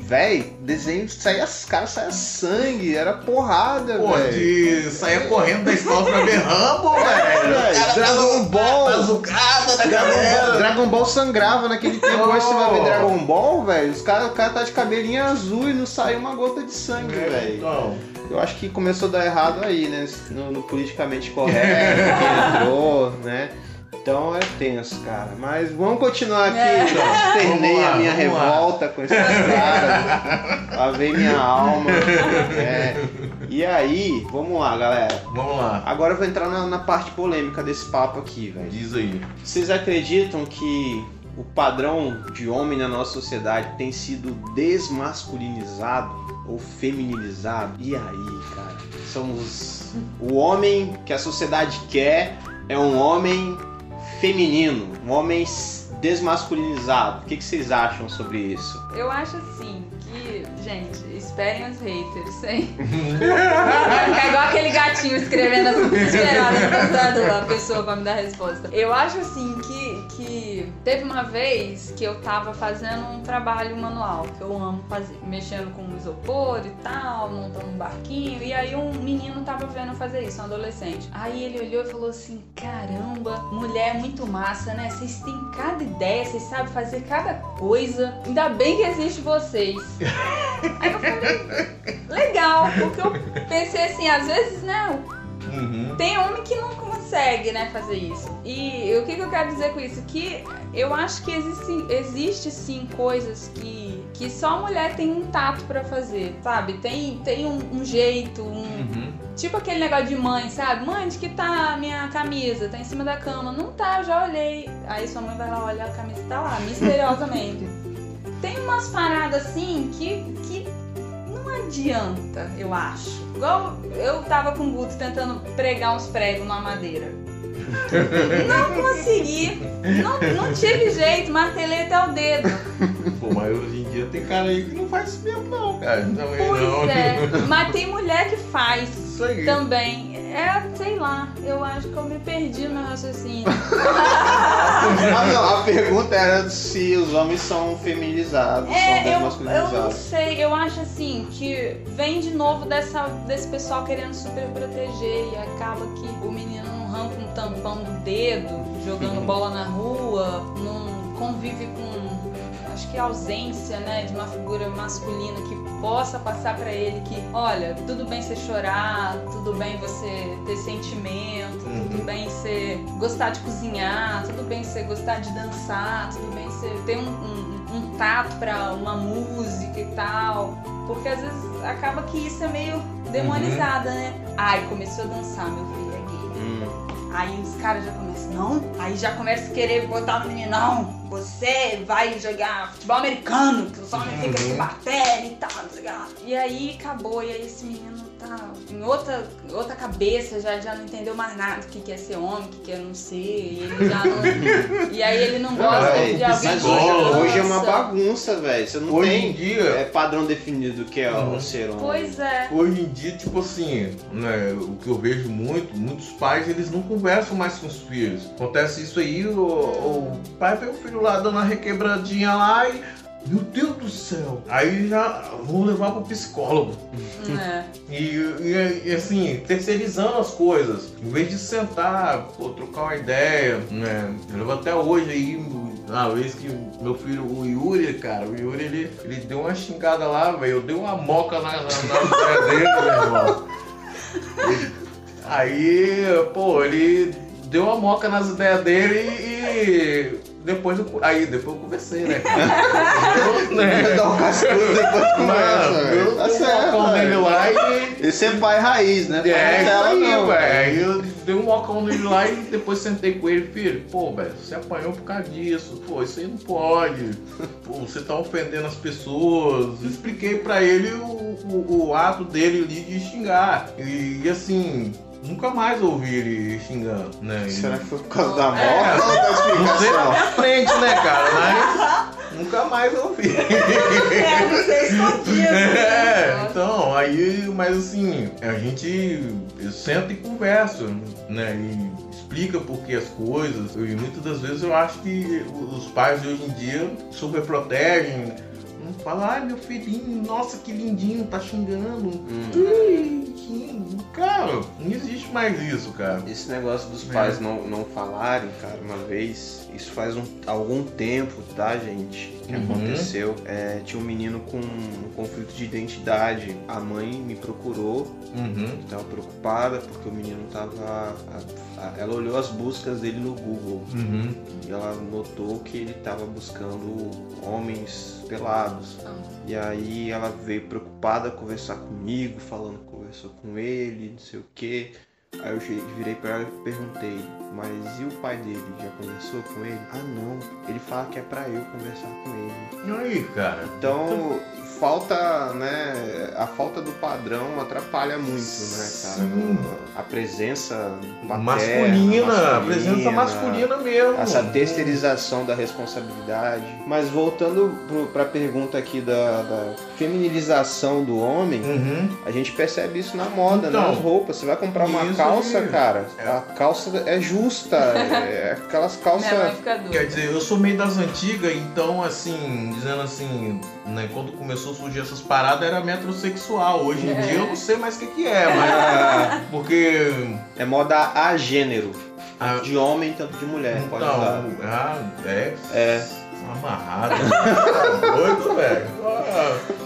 Véi, desenho, saía, os caras saia sangue, era porrada, Pô, velho. de sair correndo da escola pra ver Rambo, velho. velho. Dragon Ball. Da Dragon Ball, galera. Dragon Ball sangrava naquele tempo. Hoje você vai ver. Dragon Ball, velho. Os cara, o cara tá de cabelinho azul e não sai uma gota de sangue, velho. Então, Eu acho que começou a dar errado aí, né? No, no politicamente correto que entrou, né? Então é tenso, cara. Mas vamos continuar aqui. É. Eu Externei a minha vamos lá. revolta com esses caras. Lavei minha alma. É. E aí, vamos lá, galera. vamos lá. Agora eu vou entrar na, na parte polêmica desse papo aqui, velho. Diz aí. Vocês acreditam que o padrão de homem na nossa sociedade tem sido desmasculinizado ou feminilizado? E aí, cara? Somos o homem que a sociedade quer é um homem feminino, um homem desmasculinizado. O que, que vocês acham sobre isso? Eu acho assim que, gente, esperem os haters, hein? Vai ficar igual aquele gatinho escrevendo esperando a pessoa pra me dar a resposta. Eu acho assim que teve uma vez que eu tava fazendo um trabalho manual, que eu amo fazer, mexendo com isopor e tal, montando um barquinho, e aí um menino tava vendo fazer isso, um adolescente. Aí ele olhou e falou assim: caramba, mulher é muito massa, né? Vocês têm cada ideia, vocês sabem fazer cada coisa. Ainda bem que existe vocês. aí eu falei, legal, porque eu pensei assim, às vezes, né? Uhum. Tem homem que não consegue, né, fazer isso. E o que, que eu quero dizer com isso? Que eu acho que existe, existe sim coisas que, que só a mulher tem um tato para fazer, sabe? Tem, tem um, um jeito, um. Uhum. Tipo aquele negócio de mãe, sabe? Mãe, onde que tá a minha camisa? Tá em cima da cama. Não tá, eu já olhei. Aí sua mãe vai lá olhar a camisa tá lá, misteriosamente. tem umas paradas assim que, que não adianta, eu acho. Igual eu tava com o Guto tentando pregar uns pregos na madeira. Não consegui. Não, não tive jeito, martelei até o dedo. Pô, mas hoje em dia tem cara aí que não faz isso mesmo, não, cara. Também pois não. é. Mas tem mulher que faz isso aí. também. É, sei lá, eu acho que eu me perdi no raciocínio. a, a pergunta era se os homens são feminizados, é, são eu, eu não sei, eu acho assim que vem de novo dessa, desse pessoal querendo super proteger e acaba que o menino arranca um tampão do dedo, jogando bola na rua, não convive com acho que a ausência, né, de uma figura masculina que possa passar para ele que, olha, tudo bem você chorar, tudo bem você ter sentimento, uhum. tudo bem você gostar de cozinhar, tudo bem você gostar de dançar, tudo bem você ter um, um, um tato para uma música e tal, porque às vezes acaba que isso é meio demonizada, uhum. né? Ai, começou a dançar, meu filho. Uhum. Aí os caras já começam, não? Aí já começa a querer botar no menino, não, você vai jogar futebol americano, que os homens ficam se batendo e tal, não sei lá. E aí acabou, e aí esse menino tá em outra, outra cabeça, já, já não entendeu mais nada, o que, que é ser homem, o que, que é não ser, e ele já não. e aí ele não gosta é, de alguém mas hoje, hoje é uma bagunça, velho. Você não hoje tem em dia, é, padrão definido do que é uhum. ser homem. Pois é. Hoje em dia, tipo assim, né, o que eu vejo muito, muitos pais eles não conversam mais com os filhos. Acontece isso aí, o, o pai vê o filho lá dando uma requebradinha lá e meu Deus do céu! Aí já vou levar pro psicólogo. É. E, e, e, assim, terceirizando as coisas. Em vez de sentar, pô, trocar uma ideia, né? Eu levo até hoje aí, uma vez que meu filho, o Yuri, cara, o Yuri, ele, ele deu uma xingada lá, velho. Eu dei uma moca na, na, na dele, meu irmão. Aí, pô, ele deu uma moca nas ideias dele e depois eu, aí depois eu conversei, né? eu, né? Dá um cascudo depois conversa. Eu tá certo, um nele lá e. Esse é pai raiz, né? É, isso aí, velho. Aí eu dei um mocão nele lá e depois sentei com ele, filho, pô, velho, você apanhou por causa disso, pô, isso aí não pode. Pô, você tá ofendendo as pessoas. Expliquei pra ele o, o, o ato dele ali de xingar. E, e assim, Nunca mais ouvi ele xingando, né? Será que foi por causa da moto é, ou da explicação? Não sei na minha frente, né, cara? Mas nunca mais ouvi. É, não sei escondido. É, então, aí, mas assim, a gente senta e conversa, né? E explica por que as coisas. E muitas das vezes eu acho que os pais de hoje em dia super protegem Fala, ai meu filhinho, nossa que lindinho, tá xingando. Hum. Cara, não existe mais isso, cara. Esse negócio dos pais é. não, não falarem, cara, uma vez, isso faz um, algum tempo, tá, gente? Que uhum. aconteceu. É, tinha um menino com um conflito de identidade. A mãe me procurou, uhum. estava preocupada porque o menino tava. A, a, ela olhou as buscas dele no Google uhum. e ela notou que ele estava buscando homens pelados. Ah. E aí ela veio preocupada conversar comigo, falando que conversou com ele, não sei o que. Aí eu virei para ela e perguntei, mas e o pai dele? Já conversou com ele? Ah não, ele fala que é para eu conversar com ele. E aí, cara? Então, falta, né? A falta do padrão atrapalha muito, né, cara? Sim. A presença materna, masculina, masculina, a presença masculina mesmo. Essa terceirização da responsabilidade. Mas voltando para a pergunta aqui da, da, feminilização do homem, uhum. a gente percebe isso na moda, então, nas roupas. Você vai comprar uma calça cara. A calça é justa. é aquelas calças. Quer dizer, eu sou meio das antigas, então assim, dizendo assim, né, quando começou a surgir essas paradas era metrosexual. Hoje em É. dia eu não sei mais o que, que é, mas. Porque. É moda a gênero. Tanto de homem, tanto de mulher. Pode usar. então, ah, é. É. Amarrado. Tá doido, velho.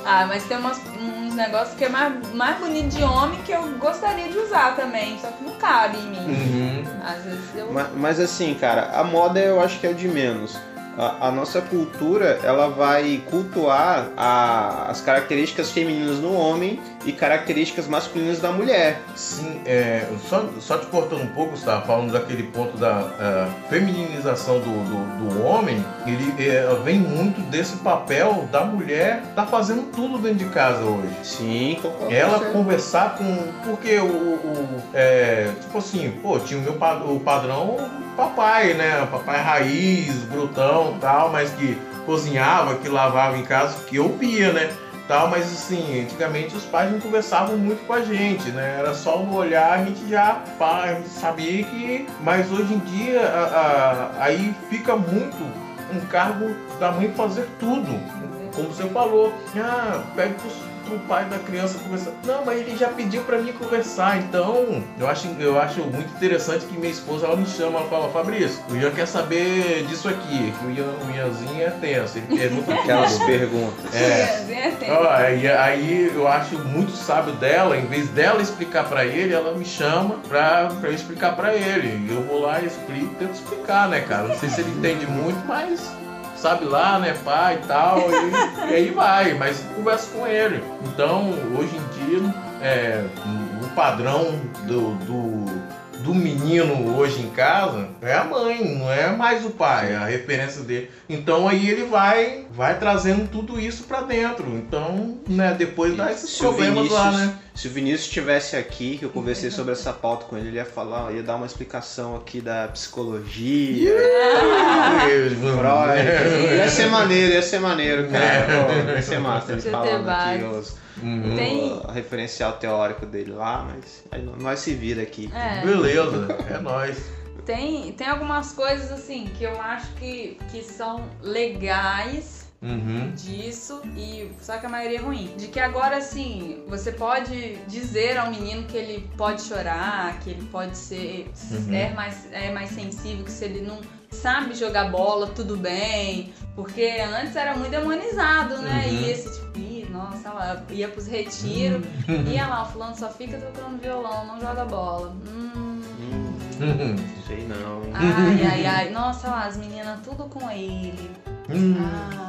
Ah, mas tem umas- uns negócios que é mais, mais bonito de homem que eu gostaria de usar também, só que não cabe em mim. uhum. Às vezes eu. Ma- Mas, assim, cara, a moda eu acho que é o de menos. A, a nossa cultura, ela vai cultuar a- as características femininas no homem e características masculinas da mulher. Sim, é, só, só te cortando um pouco, estava falando daquele ponto da ah, femininização do, do, do homem, ele é, vem muito desse papel da mulher tá fazendo tudo dentro de casa hoje. Sim, concordo Ela conversar com. Porque o. o- é, tipo assim, pô, tinha o meu o padrão papai, né? Papai raiz, brutão tal, mas que cozinhava, que lavava em casa, que eu via, né? Tal, mas assim, antigamente os pais não conversavam muito com a gente, né? Era só no olhar, a gente já sabia que. Mas hoje em dia, a- a- aí fica muito um cargo da mãe fazer tudo como você falou, ah, pede pro, pro pai da criança conversar. Não, mas ele já pediu pra mim conversar, então eu acho, eu acho muito interessante que minha esposa ela me chama, ela fala, Fabrício, o Ian quer saber disso aqui, que o Ian, o Ianzinho é tenso, ele pergunta Aquelas perguntas. É. É, aí, aí eu acho muito sábio dela, em vez dela explicar pra ele, ela me chama pra, pra eu explicar pra ele. Eu vou lá e explico, tento explicar, né, cara? Não sei se ele entende muito, mas sabe lá, né, pai e tal, e, e aí vai, mas converso com ele. Então, hoje em dia, é, padrão do, do, do menino hoje em casa é a mãe, não é mais o pai, a referência dele. Então aí ele vai, vai trazendo tudo isso pra dentro. Então, né, depois dá esses Se o problemas lá, né? Se o Vinícius estivesse aqui, que eu conversei sobre essa pauta com ele, ele ia falar, ia dar uma explicação aqui da psicologia, Freud. Ia ser maneiro, ia ser maneiro, cara. É. Pô, ia ser massa ele Ia ter falando aqui os, Uhum. Tem- o referencial teórico dele lá, mas aí nós se vira aqui. É. Beleza, é nóis. Tem, tem algumas coisas assim que eu acho que, que são legais Uhum. disso e só que a maioria é ruim. De que agora assim, você pode dizer ao menino que ele pode chorar, que ele pode ser Uhum. é mais é mais sensível, que se ele não sabe jogar bola, tudo bem, porque antes era muito demonizado, né? Uhum. E esse tipo, ih, nossa, ela ia pros retiros, ia lá, o fulano só fica tocando violão, não joga bola. Hum, Hum, Uhum. sei não. Ai, ai, ai. Nossa, lá, as meninas tudo com ele. Hum.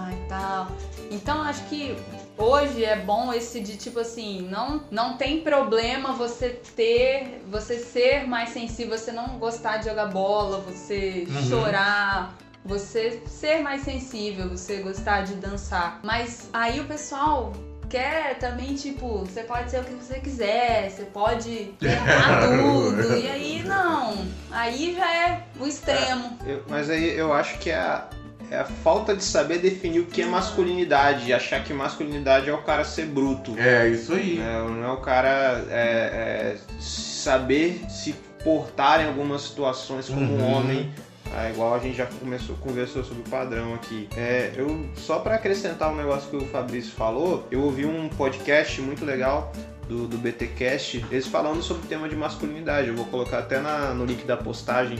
Ai, tal. Então acho que hoje é bom esse de tipo assim, não, não tem problema você ter, você ser mais sensível, você não gostar de jogar bola, você Uhum. chorar. Você ser mais sensível, você gostar de dançar. Mas aí o pessoal quer também, tipo, você pode ser o que você quiser, você pode tentar tudo. E aí não. Aí já é o extremo. Eu- mas aí eu acho que é a, é a falta de saber definir o que é masculinidade, e achar que masculinidade é o cara ser bruto. É isso aí. né? Não é o cara é, é, saber se portar em algumas situações como um Uhum. homem. É, igual a gente já começou, conversou sobre o padrão aqui. É, eu só para acrescentar um negócio que o Fabrício falou, eu ouvi um podcast muito legal do, do BTcast, eles falando sobre o tema de masculinidade. Eu vou colocar até na- no link da postagem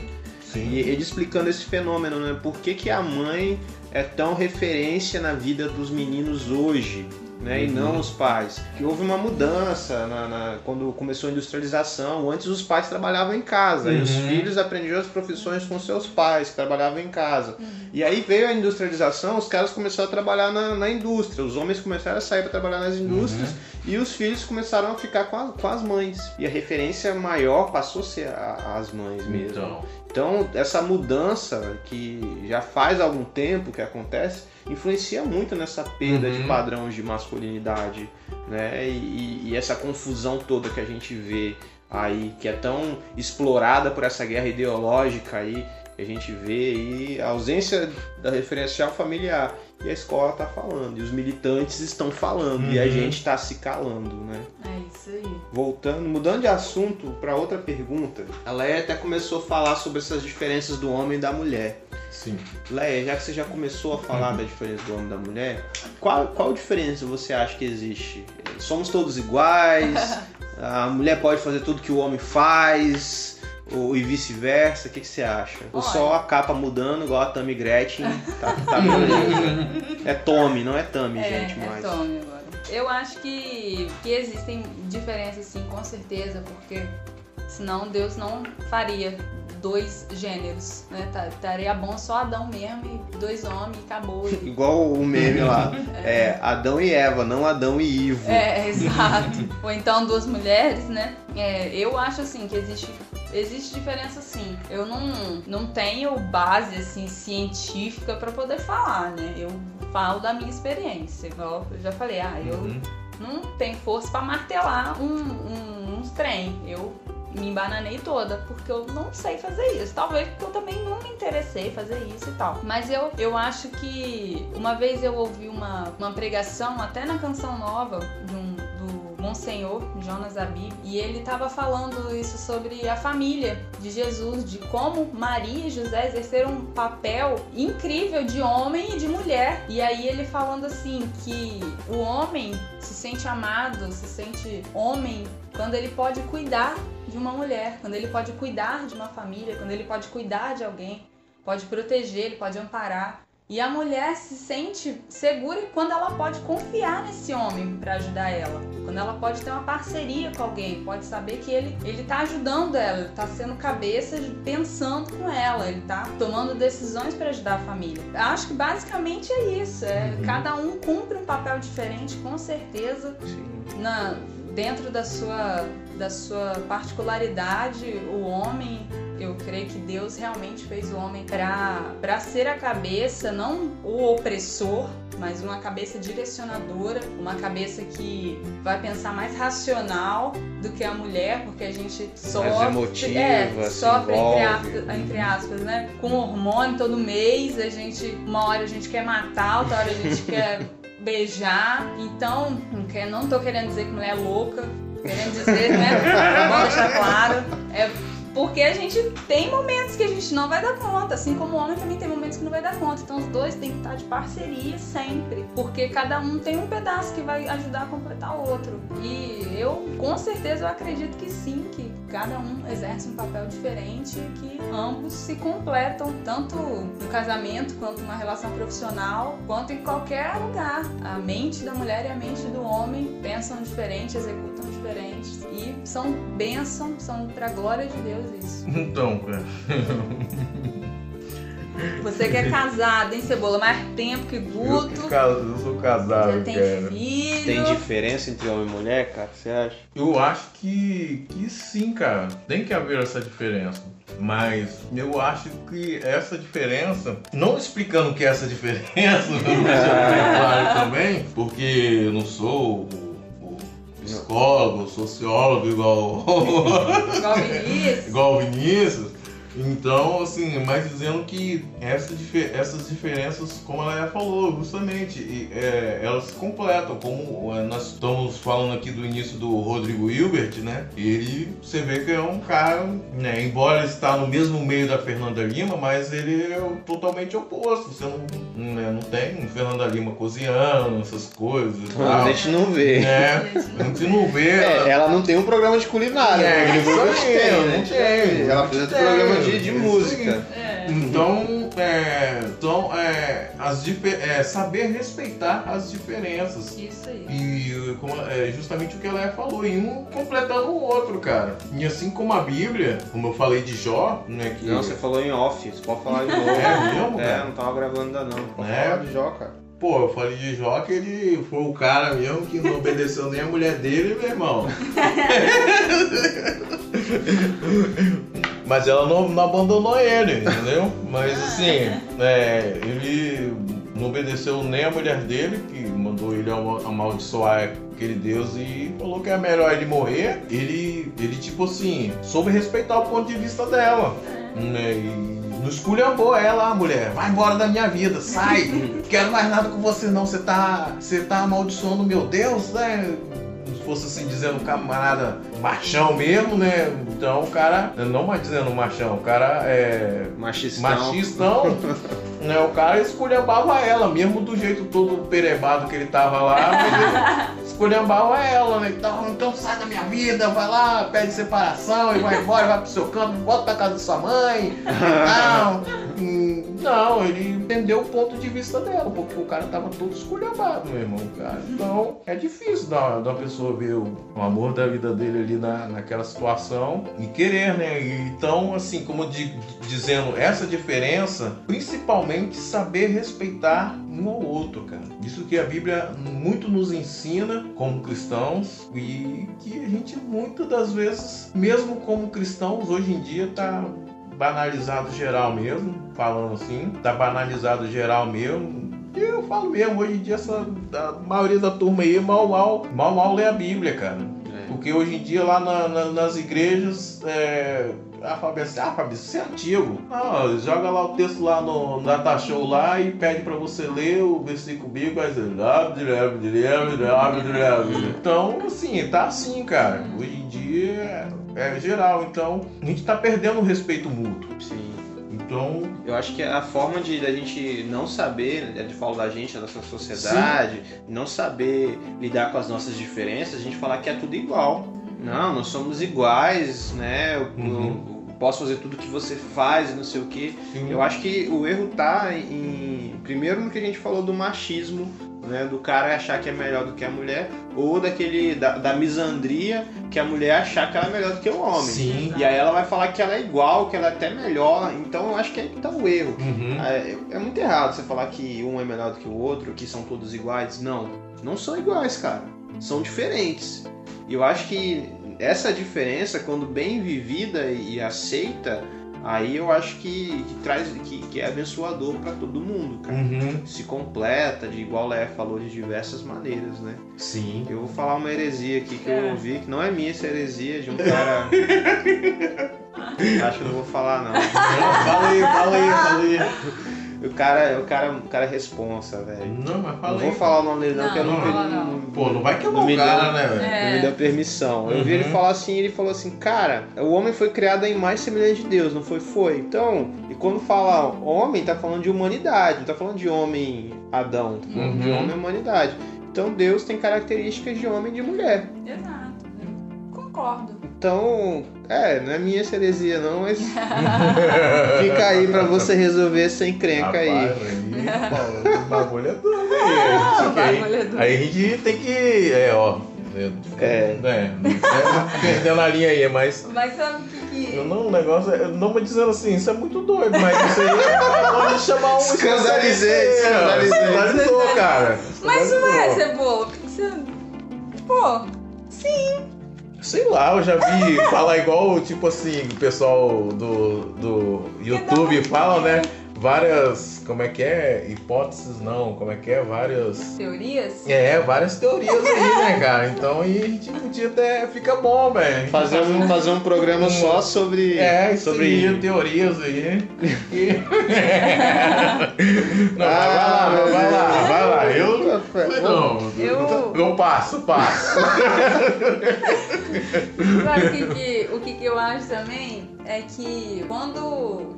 Sim. e ele explicando esse fenômeno, né? Por que, que a mãe é tão referência na vida dos meninos hoje, né? E Uhum. não os pais. Que houve uma mudança na, na- quando começou a industrialização. Antes os pais trabalhavam em casa e os Uhum. filhos aprendiam as profissões com seus pais, que trabalhavam em casa. E aí veio a industrialização, os caras começaram a trabalhar na, na indústria. Os homens começaram a sair para trabalhar nas indústrias e os filhos começaram a ficar com, a- com as mães. E a referência maior passou a ser a- as mães mesmo. Então. Então, essa mudança que já faz algum tempo que acontece, influencia muito nessa perda Uhum. de padrões de masculinidade, né? E, e essa confusão toda que a gente vê aí, que é tão explorada por essa guerra ideológica aí, que a gente vê aí, a ausência da referencial familiar. E a escola tá falando, e os militantes estão falando, e a Uhum. gente tá se calando, né? É isso. Aí. Voltando, mudando de assunto para outra pergunta, a Leia até começou a falar sobre essas diferenças do homem e da mulher. Sim. Leia, já que você já começou a falar da diferença do homem e da mulher, qual, qual diferença você acha que existe? Somos todos iguais? A mulher pode fazer tudo que o homem faz? Ou, e vice-versa? O que, que você acha? Ou Olha. só a capa mudando, igual a Tammy Gretchen, tá, tá beleza. É Tommy, não é Tammy, É, gente, é mas... Tommy agora. Eu acho que, que existem diferenças, sim, com certeza, porque senão Deus não faria dois gêneros, né? Tá- Estaria bom só Adão mesmo e dois homens e acabou. Igual o meme lá. É Adão e Eva, não Adão e Ivo. É, exato. Ou então duas mulheres, né? É, eu acho assim que existe. Existe diferença sim. Eu não, não tenho base assim científica pra poder falar, né? Eu falo da minha experiência. Igual eu já falei, ah, eu Uhum. não tenho força pra martelar um, um, uns trem. Eu me embananei toda, porque eu não sei fazer isso. Talvez porque eu também não me interessei fazer isso e tal. Mas eu, eu acho que uma vez eu ouvi uma, uma pregação, até na canção nova, de um, do Monsenhor Jonas Abib, e ele estava falando isso sobre a família de Jesus, de como Maria e José exerceram um papel incrível de homem e de mulher. E aí ele falando assim que o homem sente amado, se sente homem quando ele pode cuidar de uma mulher, quando ele pode cuidar de uma família, quando ele pode cuidar de alguém, pode proteger, ele pode amparar. E a mulher se sente segura quando ela pode confiar nesse homem para ajudar ela. Quando ela pode ter uma parceria com alguém, pode saber que ele ele tá ajudando ela, ele tá sendo cabeça pensando com ela, ele tá tomando decisões para ajudar a família. Acho que basicamente é isso, é Uhum. cada um cumpre um papel diferente, com certeza na dentro da sua da sua particularidade o homem eu creio que Deus realmente fez o homem para ser a cabeça, não o opressor, mas uma cabeça direcionadora, uma cabeça que vai pensar mais racional do que a mulher, porque a gente sofre, emotiva, é, se sofre entre aspas, entre aspas, né? Com hormônio todo mês, a gente uma hora a gente quer matar, outra hora a gente quer beijar. Então, não tô querendo dizer que mulher é louca, querendo dizer, né? Vamos deixar claro. É porque a gente tem momentos que a gente não vai dar conta, assim como o homem também tem momentos que não vai dar conta. Então os dois têm que estar de parceria sempre, porque cada um tem um pedaço que vai ajudar a completar o outro. E eu, com certeza, eu acredito que sim, que cada um exerce um papel diferente que ambos se completam, tanto no casamento, quanto numa relação profissional, quanto em qualquer lugar. A mente da mulher e a mente do homem pensam diferente, executam diferentes e são bênção, são pra glória de Deus isso. Então, cara. Você que é casado, hein, Cebola? Mais tempo que Eu, Guto, que ca- eu sou casado, já tem cara. filho. Tem diferença entre homem e mulher, cara? Você acha? Eu acho que, que sim, cara. Tem que haver essa diferença. Mas eu acho que essa diferença, não explicando o que é essa diferença, claro também, porque eu não sou o, o psicólogo, sociólogo igual, Igual o Vinícius. igual o Vinícius. Então, assim, mas dizendo que essa, essas diferenças, como ela já falou, justamente, e, é, elas se completam. Como é, nós estamos falando aqui do início do Rodrigo Hilbert, né? Ele, você vê que é um cara, né? Embora ele está no mesmo meio da Fernanda Lima, mas ele é totalmente oposto. Você não, né, não tem Fernanda Lima cozinhando, essas coisas e A gente não vê. É, a gente não vê. É, ela não tem um programa de culinária, É, né? isso Ele aí, tem, não né? tem. Ela apresenta Tem. programa de, de música. É. Então, é, então é, as é, saber respeitar as diferenças. Isso aí. E como- é justamente o que ela falou, e um completando o outro, cara. E assim como a Bíblia, como eu falei de Jó, né? Que Não, você falou em off, você pode falar de novo. É mesmo, É, cara? não tava gravando ainda não. Pode É. falar de Jó, cara. Pô, eu falei de Jó que ele foi o cara mesmo que não obedeceu nem a mulher dele, meu irmão. Mas ela não, não abandonou ele, entendeu? Mas assim, é, ele não obedeceu nem a mulher dele, que mandou ele ama- amaldiçoar aquele Deus e falou que é melhor ele morrer. Ele, ele tipo assim, soube respeitar o ponto de vista dela. Né? E não esculhambou ela, a mulher. Vai embora da minha vida, sai. Quero mais nada com você não. Você tá, você tá amaldiçoando meu Deus, né? fosse assim, dizendo camarada machão mesmo, né? Então o cara, não mais dizendo machão, o cara é. Machistão. Machistão, né? O cara esculhambava ela, mesmo do jeito todo perebado que ele tava lá, mas ele esculhambava ela, né? Então, então sai da minha vida, vai lá, pede separação e vai embora, vai pro seu campo, volta pra casa da sua mãe. Não, não, ele entendeu o ponto de vista dela, porque o cara tava todo esculhambado, meu irmão, cara. Então é difícil da, da pessoa ver o, o amor da vida dele ali na, naquela situação e querer, né? Então, assim, como di- dizendo, essa diferença, principalmente saber respeitar um ao outro, cara. Isso que a Bíblia muito nos ensina como cristãos e que a gente muitas das vezes, mesmo como cristãos, hoje em dia tá banalizado geral mesmo, falando assim, tá banalizado geral mesmo. E eu falo mesmo, hoje em dia essa, a maioria da turma aí mal mal, mal mal lê a Bíblia, cara. É. Porque hoje em dia lá na- na- nas igrejas, é, a Fábio assim, ah, Fábio, isso é antigo. Ah, joga lá o texto lá no, Data Show lá e pede pra você ler o versículo bíblico, vai dizer, então, assim, tá assim, cara. Hoje em dia é, é geral, então a gente tá perdendo o respeito mútuo. Sim. Então, Eu acho que a forma de da gente não saber, né, de falar da gente, da nossa sociedade, não saber lidar com as nossas diferenças, a gente falar que é tudo igual. Não, nós somos iguais, né? Eu, Uhum. Posso fazer tudo que você faz e não sei o quê. Eu acho que o erro tá em. Primeiro no que a gente falou do machismo, né? Do cara achar que é melhor do que a mulher, ou daquele. da, da misandria, que a mulher achar que ela é melhor do que o homem. Sim. E aí ela vai falar que ela é igual, que ela é até melhor. Então eu acho que aí que tá o erro. Uhum. É, é muito errado você falar que um é melhor do que o outro, que são todos iguais. Não, não são iguais, cara. São diferentes. E eu acho que essa diferença, quando bem vivida e aceita, aí eu acho que, que traz, que, que é abençoador para todo mundo, cara. Uhum. Se completa, de igual Léa falou, de diversas maneiras, né? Sim. Eu vou falar uma heresia aqui que É. eu ouvi, que não é minha essa heresia, de um cara. Acho que eu não vou falar, não. Fala aí, fala aí, fala aí. O cara, o cara, o cara é responsa, velho. Não, mas fala Não aí. vou falar o nome dele não, Não, porque eu não, não não. não- Pô, não vai queimar Não me o cara, deu- né, velho? É. não me deu permissão. Eu vi ele Uhum. falar assim, ele falou assim, cara, o homem foi criado em mais semelhante de Deus, não foi? Foi. Então, e quando fala homem, tá falando de humanidade, não tá falando de homem Adão, tá falando de Uhum. homem humanidade. Então Deus tem características de homem e de mulher. Exato. Concordo. Então, é, não é minha heresia não, mas fica aí pra você resolver essa encrenca aí. Aí, o bagulho é doido aí. Aí- é. Aí a gente tem que. É, ó. É. É. é, é perdendo a linha aí, mas. Mas sabe o que que... Eu não, o negócio é. Não me dizendo assim, isso é muito doido, mas isso aí é pode chamar um. Escandalizei, escandalizei. Escandalizou, cara. Mas não é. Cebola. porque Você... Pô, Sei lá, eu já vi falar igual, tipo assim, o pessoal do, do YouTube fala, né? Várias. Como é que é? Hipóteses não, como é que é? Várias. teorias? É, várias teorias aí, né, cara? Então aí a gente podia até. Fica bom, velho. Fazer um, fazer um programa só sobre. É, sobre aí, teorias aí. E- não, Ah, vai lá, meu vai lá, vai lá. Eu. Não, Eu- eu passo, passo. Sabe o que, que- o que, que eu acho também? É que quando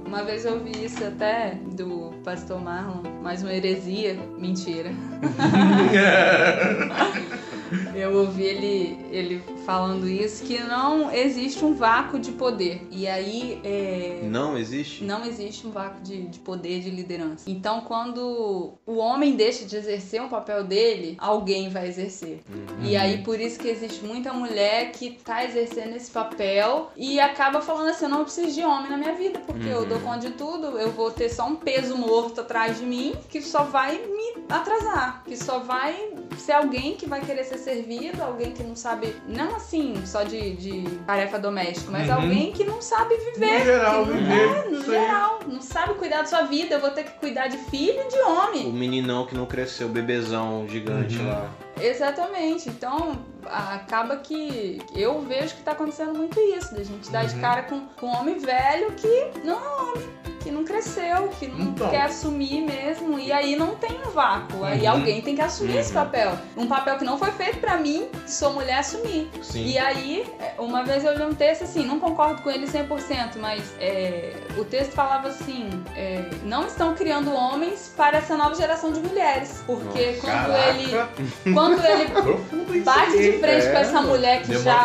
uma vez eu ouvi isso até do pastor Marlon, mais uma heresia, mentira. Eu ouvi ele, ele falando isso, que não existe um vácuo de poder. E aí é, Não existe? não existe um vácuo de, de poder de liderança. Então, quando o homem deixa de exercer um papel dele, alguém vai exercer. E aí, por isso que existe muita mulher que tá exercendo esse papel e acaba falando assim: não preciso de homem na minha vida, porque eu Uhum. dou conta de tudo, eu vou ter só um peso morto atrás de mim que só vai me atrasar, que só vai ser alguém que vai querer ser servido, alguém que não sabe, não assim, só de, de tarefa doméstica, mas Uhum. alguém que não sabe viver. No geral, que não- viver, É, no aí. geral. Não sabe cuidar da sua vida. Eu vou ter que cuidar de filho e de O homem. meninão que não cresceu, o bebezão gigante Uhum. lá. Exatamente. Então, acaba que eu vejo que tá acontecendo muito isso, da gente dar de Uhum. cara com, com um homem velho que não é homem, que não cresceu, que não Então. quer assumir mesmo. E aí não tem um vácuo. Aí Uhum. alguém tem que assumir esse Uhum. papel. Um papel que não foi feito pra mim, que sou mulher, assumir. Sim. E aí, é, uma vez eu li um texto assim, não concordo com ele 100%, mas é, o texto falava assim: é, não estão criando homens para essa nova geração de mulheres. Porque quando Caraca. ele, quando ele bate de frente é, com essa mulher que já,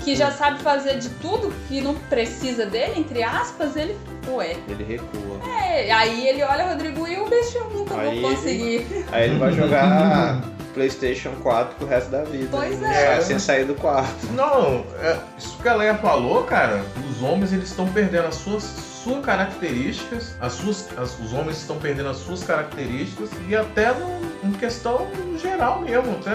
que já sabe fazer de tudo, que não precisa dele, entre aspas, ele, ué. Ele recua. É, aí ele olha Rodrigo e o bicho, eu nunca Aí vou conseguir. Aí ele vai jogar PlayStation 4 pro resto da vida. Pois né? é. Sem sair do quarto. Não, é, isso que a Leia falou, cara, os homens eles estão perdendo as suas, suas características, as suas, as- os homens estão perdendo as suas características e até no, em questão geral mesmo, até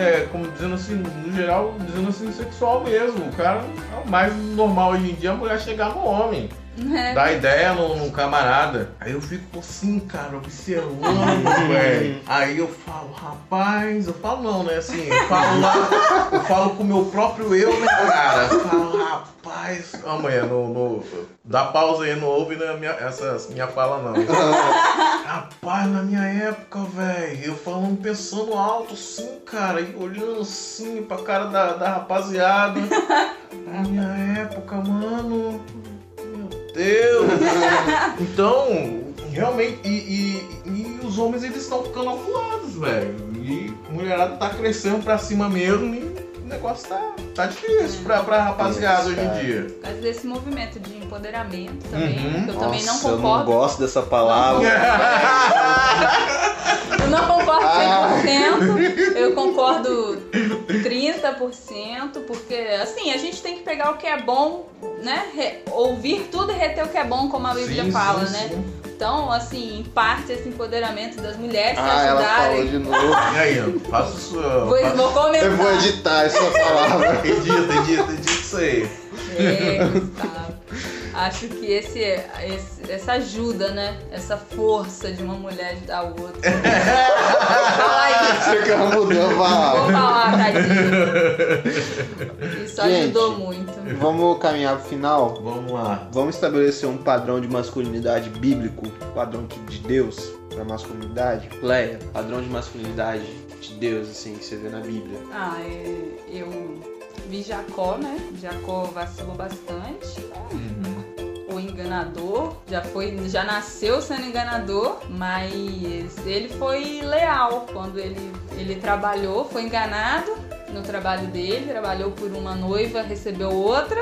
é, como dizendo assim, no geral, dizendo assim, sexual mesmo. O cara é o mais normal hoje em dia a mulher chegar no homem. Né? Dá ideia num, num camarada. Aí eu fico assim, cara, observando, velho. Aí eu falo, rapaz, eu falo não, né? Assim, eu falo lá, eu falo com o meu próprio eu, né, cara? Eu falo, rapaz. Amanhã, no, no. Dá pausa aí, não ouve né, minha, essa minha fala, não. Rapaz, na minha época, velho, eu falando, pensando alto, assim, cara, e olhando assim pra cara da, da rapaziada. Na minha época, mano. Deus! Então, realmente, e, e- e os homens eles estão ficando aculados, velho. E mulherada tá crescendo pra cima mesmo e negócio tá, tá difícil pra, pra rapaziada hoje em dia. Por causa desse movimento de empoderamento também, Uhum. que eu também não Nossa, eu não concordo. gosto dessa palavra. Eu não concordo Ah. 100%, eu concordo 30%, porque assim, a gente tem que pegar o que é bom, né? Re- ouvir tudo e reter o que é bom, como a Bíblia Sim, fala, sim, né? sim. Então, assim, em parte esse empoderamento das mulheres se Ah, ela falou ajudarem. de novo. E aí, faça sua. Vou, faça- vou comentar. Eu vou editar essa palavra. Edita, edita, edita isso aí. É, Gustavo. Acho que esse, esse- essa ajuda, né? Essa força de uma mulher ajudar a outra. Fala aí. Você que ela mudou a Vou falar, tadinho. Isso Gente. ajudou muito. Vamos caminhar pro final? Vamos lá. Vamos estabelecer um padrão de masculinidade bíblico, padrão que- de Deus pra masculinidade? Leia, padrão de masculinidade de Deus, assim, que você vê na Bíblia. Ah, é, eu vi Jacó, né? Jacó vacilou bastante. O enganador, já foi, já nasceu sendo enganador, mas ele foi leal quando ele, ele trabalhou, foi enganado no trabalho dele, trabalhou por uma noiva, recebeu outra,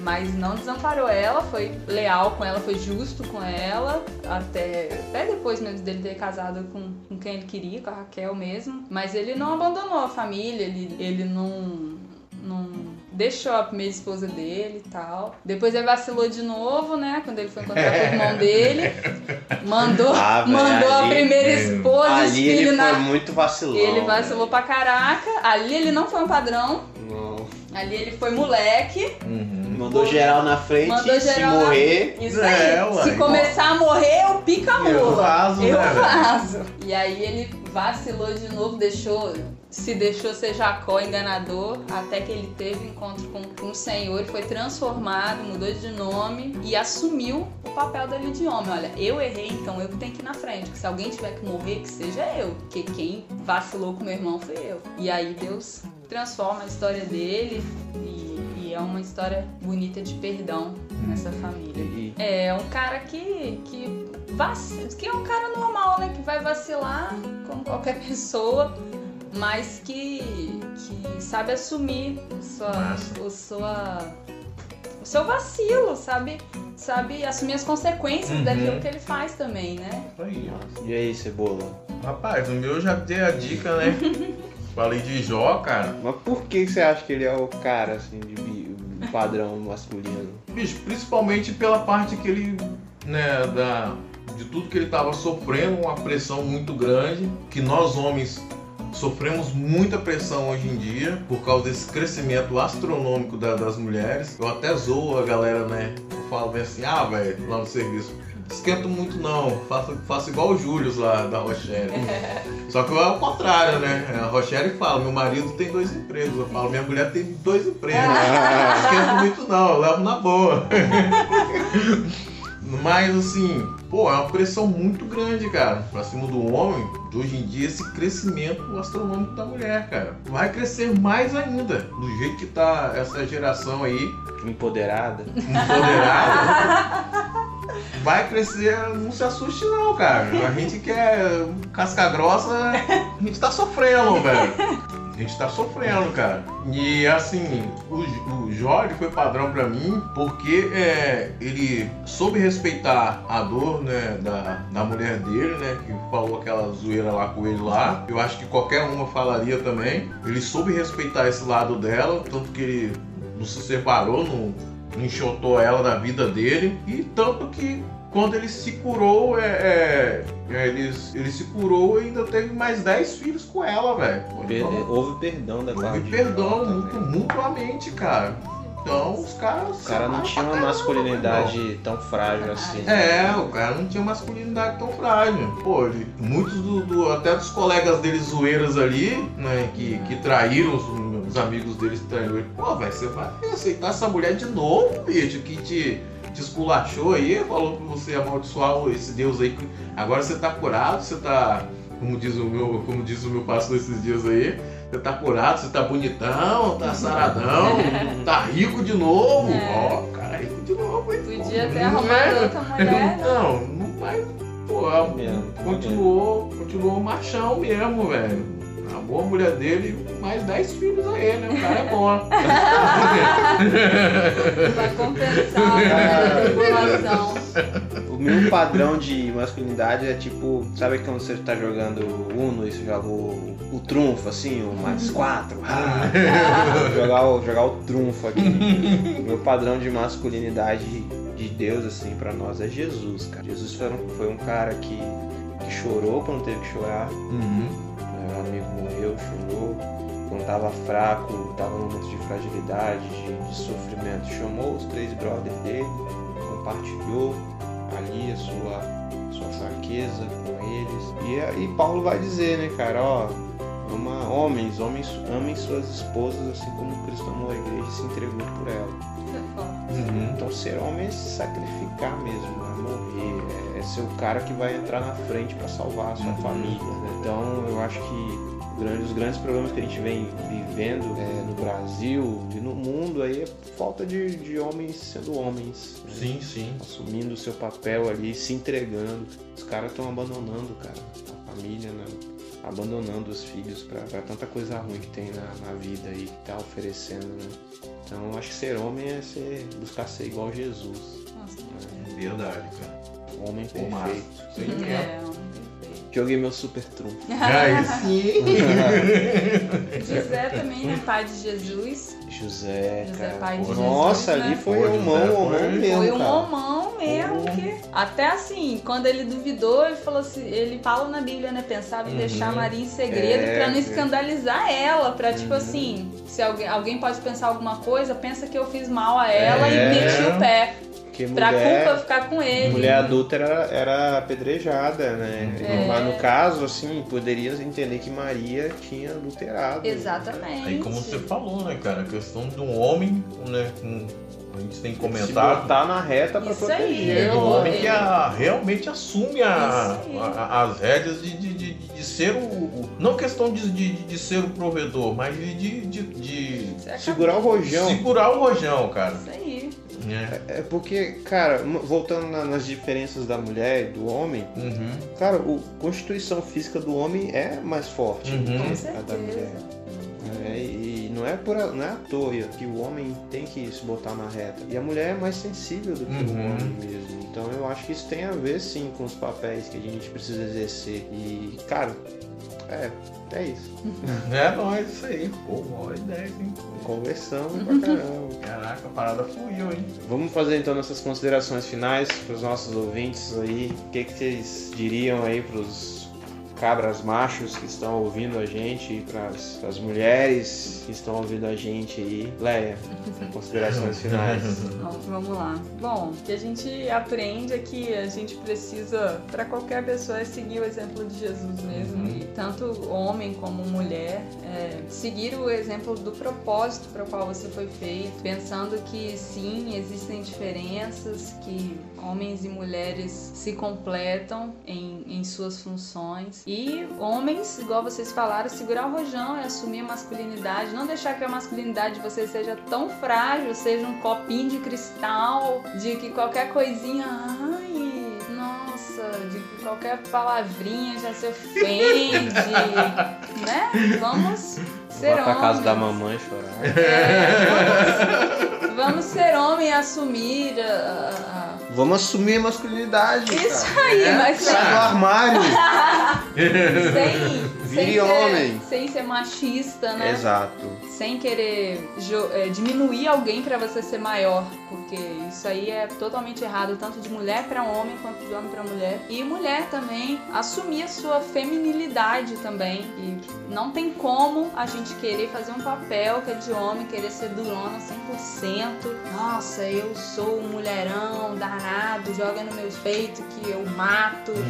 mas não desamparou ela, foi leal com ela, foi justo com ela, até, até depois mesmo dele ter casado com, com quem ele queria, com a Raquel mesmo. Mas ele não abandonou a família, ele, ele não, não deixou a primeira esposa dele e tal. Depois ele vacilou de novo, né? Quando ele foi encontrar com o irmão dele. Mandou, Ah, velho, mandou a ali- primeira é, esposa, os Ali ele filhos foi na. muito vacilão. Ele vacilou pra caraca. Ali ele não foi um padrão. Não. Ali ele foi moleque. Uhum. Mandou geral na frente, Mandou se geral na- morrer. Isso É, aí. uai. Se começar a morrer, eu pico a Eu mula. vazo, eu né, velho? vazo. E aí ele vacilou de novo, deixou. Se deixou ser Jacó enganador, até que ele teve encontro com, com o Senhor e foi transformado, mudou de nome e assumiu o papel dele de homem. Olha, eu errei, então eu que tenho que ir na frente. Que se alguém tiver que morrer, que seja eu. Porque quem vacilou com meu irmão foi eu. E aí Deus transforma a história dele e, e é uma história bonita de perdão nessa família. E- É um cara que que, vac... que é um cara normal, né? Que vai vacilar como qualquer pessoa, mas que, que sabe assumir sua, Massa. o, sua, o seu vacilo, sabe? Sabe assumir as consequências Uhum. daquilo que ele faz também, né? Aí. E aí, Cebola? Rapaz, o meu eu já dei a dica, né? Falei de Jó, cara. Mas por que você acha que ele é o cara, assim, de padrão masculino? Bicho, principalmente pela parte que ele, né, da, de tudo que ele tava sofrendo, uma pressão muito grande, que nós homens sofremos muita pressão hoje em dia, por causa desse crescimento astronômico da- das mulheres. Eu até zoo a galera, né? Eu falo bem assim, ah, velho, lá no serviço. Esquento muito não, faço, faço igual o Júlio lá da Rochelle. Só que é o contrário, né? A Rochelle fala, meu marido tem dois empregos. Eu falo, minha mulher tem dois empregos. Esquento muito não, eu levo na boa. Mas assim, pô, é uma pressão muito grande, cara, pra cima do homem. De hoje em dia, esse crescimento astronômico da mulher, cara. Vai crescer mais ainda. Do jeito que tá essa geração aí. Empoderada. Empoderada. vai crescer, não se assuste não, cara. A gente quer casca grossa, a gente tá sofrendo, velho. A gente tá sofrendo, cara. E assim, o, o Jorge foi padrão para mim porque é, ele soube respeitar a dor né, da, da mulher dele, né? Que falou aquela zoeira lá com ele lá. Eu acho que qualquer uma falaria também. Ele soube respeitar esse lado dela, tanto que ele não se separou, não, não enxotou ela da vida dele. E tanto que quando ele se curou, é, é, é, ele, ele se curou e ainda teve mais 10 filhos com ela, velho. Per houve perdão da Houve perdão muito, mutuamente, cara. Então os caras. O cara não tinha uma masculinidade não. tão frágil assim. É, o cara não tinha masculinidade tão frágil. Pô, ele, muitos do, do, até dos colegas dele zoeiras ali, né, que, que traíram os, os amigos deles traíram ele. Pô, velho, você vai aceitar essa mulher de novo, bicho, que te te esculachou aí, falou que você amaldiçoar esse Deus aí. Agora você tá curado, você tá, como diz o meu, como diz o meu pastor esses dias aí, você tá curado, você tá bonitão, tá saradão, tá rico de novo. É. Ó, é. cara, rico de novo. Hein? Podia ter arrumado é. outra mulher. Não, não vai. Pô, continuou, continuou machão mesmo, velho a boa mulher dele, mais 10 filhos a ele, né? O cara é bom. Vai compensar a população. O meu padrão de masculinidade é tipo, sabe quando você tá jogando Uno e você joga o, o trunfo, assim, o mais 4? Ah, jogar, o, jogar o trunfo aqui. O meu padrão de masculinidade de Deus, assim, pra nós é Jesus, cara. Jesus foi um, foi um cara que, que chorou quando teve que chorar. Uhum meu amigo morreu, chorou, quando estava fraco, estava num momento de fragilidade, de, de, sofrimento, chamou os três brothers dele, compartilhou ali a sua, sua fraqueza com eles. E aí Paulo vai dizer, né, cara, ó, ama homens, homens amem suas esposas assim como Cristo amou a igreja e se entregou por ela. Uhum. Então ser homem é se sacrificar mesmo, é morrer, é, é ser o cara que vai entrar na frente para salvar a sua uhum. família. Né? Então eu acho que os grandes problemas que a gente vem vivendo é, no Brasil e no mundo aí é falta de, de homens sendo homens. Né? Sim, sim. Assumindo o seu papel ali, se entregando. Os caras estão abandonando, cara, a família, né? abandonando os filhos para tanta coisa ruim que tem na, na vida aí que tá oferecendo, né? Então acho que ser homem é ser, buscar ser igual a Jesus. Nossa, é verdade, cara. Homem perfeito. Sim, é. Joguei meu super trunfo. Aí sim. José também, né? Pai de Jesus. José, José cara. pai de Nossa, Jesus, ali né? foi um mão, um mão mesmo. Foi um homão mesmo. Que... Até assim, quando ele duvidou, ele falou assim: ele fala na Bíblia, né? Pensava em Uhum. deixar Maria em segredo É, pra não é. escandalizar ela. Pra tipo Uhum. assim, se alguém, alguém pode pensar alguma coisa, pensa que eu fiz mal a ela É. e meti o pé. Porque Pra mulher, culpa ficar com ele. mulher adulta era, era apedrejada, né? É. Mas no caso, assim, poderia entender que Maria tinha adulterado. Exatamente. Aí como você falou, né, cara, a questão de um homem, né, com- a gente tem Se comentado, botar na reta pra Isso aí, proteger. é eu- um homem que a- realmente assume a- a- as rédeas de, de, de, de ser o, o- Não questão de, de, de ser o provedor, mas de, de, de, de Você acabou. Segurar o rojão. segurar o rojão, cara. Isso aí. né? É porque, cara, voltando na- nas diferenças da mulher e do homem, Uhum. cara, a constituição física do homem é mais forte Uhum. que a da mulher. É, e não é, por, a- não é à toa que o homem tem que se botar na reta. E a mulher é mais sensível do que o Uhum. homem mesmo. Então eu acho que isso tem a ver sim com os papéis que a gente precisa exercer. E, cara, é, é isso. É nóis, isso aí. Pô, uma hora e dez, hein? Conversamos pra caramba. Caraca, a parada fluiu, hein? Vamos fazer então nossas considerações finais para os nossos ouvintes aí. O que, que vocês diriam aí para os cabras machos que estão ouvindo a gente para as mulheres que estão ouvindo a gente aí? Leia, considerações finais. Vamos lá. Bom, o que a gente aprende é que a gente precisa, para qualquer pessoa, é seguir o exemplo de Jesus mesmo Uhum. Tanto homem como mulher, é, seguir o exemplo do propósito para o qual você foi feito, pensando que sim, existem diferenças, que homens e mulheres se completam em, em suas funções. E homens, igual vocês falaram, segurar o rojão é assumir a masculinidade, não deixar que a masculinidade de vocês seja tão frágil, seja um copinho de cristal, de que qualquer coisinha, ai, nossa, de que qualquer palavrinha já se ofende, né? Vamos ser Vá pra homens. casa da mamãe chorar. É, vamos, vamos ser homem e assumir a- a- a Vamos assumir a masculinidade. Isso cara. aí, É, mas Sai do armário. sem, sem, Vire ser, homem. sem ser machista, né? Exato. Sem querer é, diminuir alguém pra você ser maior, porque isso aí é totalmente errado, tanto de mulher pra homem quanto de homem pra mulher. E mulher também assumir a sua feminilidade também. E não tem como a gente querer fazer um papel que é de homem, querer ser durona 100%. Nossa, eu sou um mulherão danado, joga no meu peito que eu mato.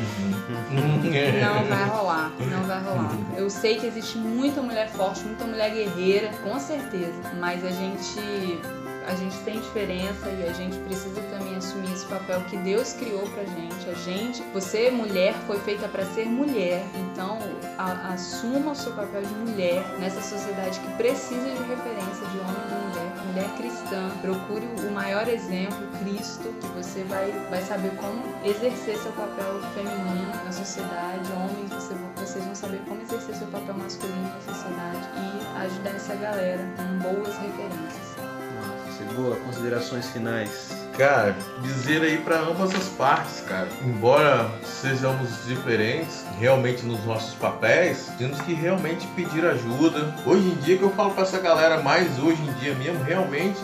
Não vai rolar, não vai rolar. Eu sei que existe muita mulher forte, muita mulher guerreira, com certeza. Mas a gente, a gente tem diferença e a gente precisa também assumir esse papel que Deus criou pra gente. A gente, você mulher, foi feita pra ser mulher. Então, a- assuma o seu papel de mulher nessa sociedade que precisa de referência de homem e mulher. Mulher cristã, procure o maior exemplo, Cristo, que você vai, vai saber como exercer seu papel feminino na sociedade. Homens, você- vocês vão saber como exercer seu papel masculino na sociedade e ajudar essa galera com boas referências. Nossa, boa. Considerações finais. Cara, dizer aí pra ambas as partes, cara. Embora sejamos diferentes realmente nos nossos papéis, temos que realmente pedir ajuda. Hoje em dia que eu falo pra essa galera mais hoje em dia mesmo, realmente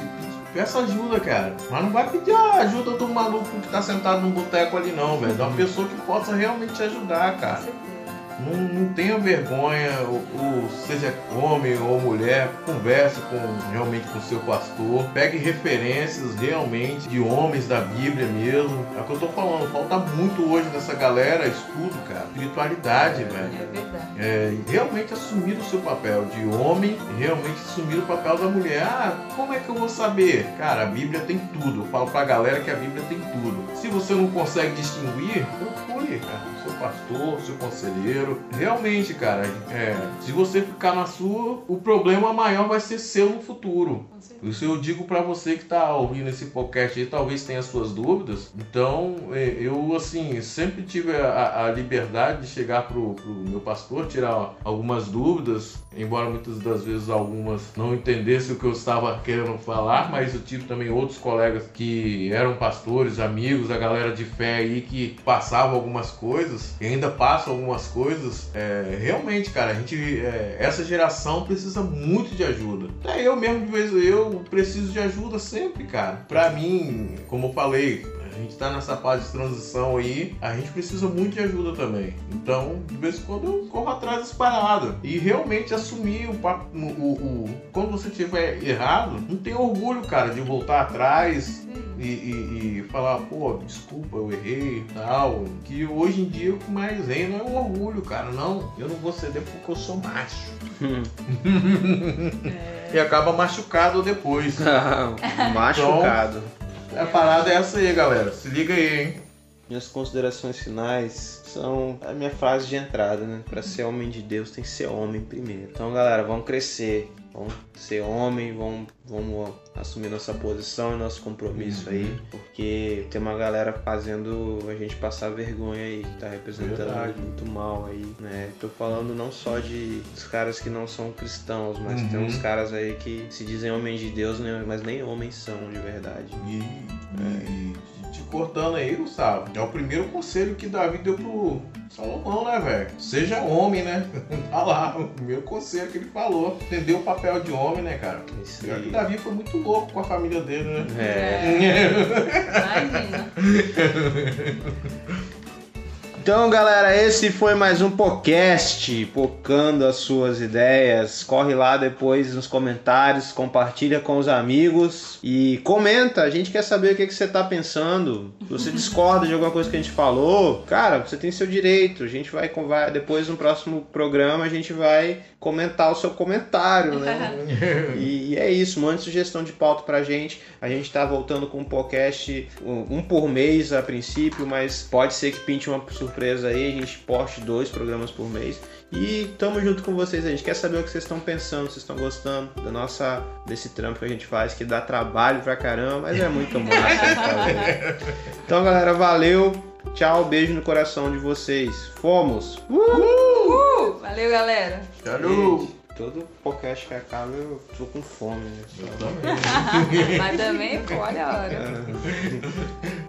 peça ajuda, cara. Mas não vai pedir a ajuda do maluco que tá sentado num boteco ali não, velho. Da uma pessoa que possa realmente te ajudar, cara. Não, não tenha vergonha, ou, ou seja homem ou mulher, converse com realmente com seu pastor, pegue referências realmente de homens da Bíblia mesmo. É o que eu tô falando, falta muito hoje nessa galera estudo, cara, espiritualidade, velho. É verdade. É, realmente assumir o seu papel de homem realmente assumir o papel da mulher. Ah, como é que eu vou saber? Cara, a Bíblia tem tudo. Eu falo pra galera que a Bíblia tem tudo. Se você não consegue distinguir, procure, cara, pastor, seu conselheiro. Realmente, cara, é, se você ficar na sua, o problema maior vai ser seu no futuro. Com certeza. Isso eu digo pra você que tá ouvindo esse podcast aí, talvez tenha suas dúvidas. Então, é, eu, assim, sempre tive a, a liberdade de chegar pro, pro meu pastor, tirar algumas dúvidas, embora muitas das vezes algumas não entendessem o que eu estava querendo falar, mas eu tive também outros colegas que eram pastores, amigos, a galera de fé aí que passavam algumas coisas e ainda passam algumas coisas. É, realmente, cara, a gente, é, essa geração precisa muito de ajuda. Até eu mesmo, de vez em eu preciso de ajuda sempre, cara. Pra mim, como eu falei, a gente tá nessa fase de transição aí, a gente precisa muito de ajuda também. Então, de vez em quando eu corro atrás das paradas. E realmente assumir o papo. O, o- o- quando você tiver errado, não tem orgulho, cara, de voltar atrás e, e- e falar, pô, desculpa, eu errei e tal. Que hoje em dia o que mais reina é o orgulho, cara. Não, eu não vou ceder porque eu sou macho. E acaba machucado depois. Machucado. A parada é essa aí, galera. Se liga aí, hein? Minhas considerações finais são a minha frase de entrada, né? Pra ser homem de Deus tem que ser homem primeiro. Então, galera, vamos crescer. Vamos ser homem, vamos, vamos assumir nossa posição e nosso compromisso aí. Porque tem uma galera fazendo a gente passar vergonha aí, que tá representando Verdade. muito mal aí, né? Tô falando não só de dos caras que não são cristãos, mas Uhum. tem uns caras aí que se dizem homens de Deus, né? mas nem homens são de verdade. E te cortando aí, Gustavo, é o primeiro conselho que Davi deu pro Salomão, né, velho? Seja homem, né? Tá lá, o primeiro conselho que ele falou. Entendeu o papel de homem, né, cara? Isso aí. Davi foi muito louco com a família dele, né? É. Imagina. Então, galera, esse foi mais um podcast, pocando as suas ideias. Corre lá depois nos comentários, compartilha com os amigos e comenta. A gente quer saber o que, que você tá pensando. Se você discorda de alguma coisa que a gente falou, cara, você tem seu direito. A gente vai, vai depois no próximo programa a gente vai comentar o seu comentário, né? e, e, é isso, mande sugestão de pauta pra gente. A gente tá voltando com um podcast, um, um, por mês a princípio, mas pode ser que pinte uma surpresa aí, a gente poste dois programas por mês. E tamo junto com vocês, a gente quer saber o que vocês estão pensando, vocês estão gostando da nossa desse trampo que a gente faz, que dá trabalho pra caramba, mas é muito massa. então, galera, valeu. Tchau, beijo no coração de vocês. Fomos! Uhul! Valeu, galera! Tchau! Todo podcast que acaba eu tô com fome. Né? Mas também, pô, olha a hora.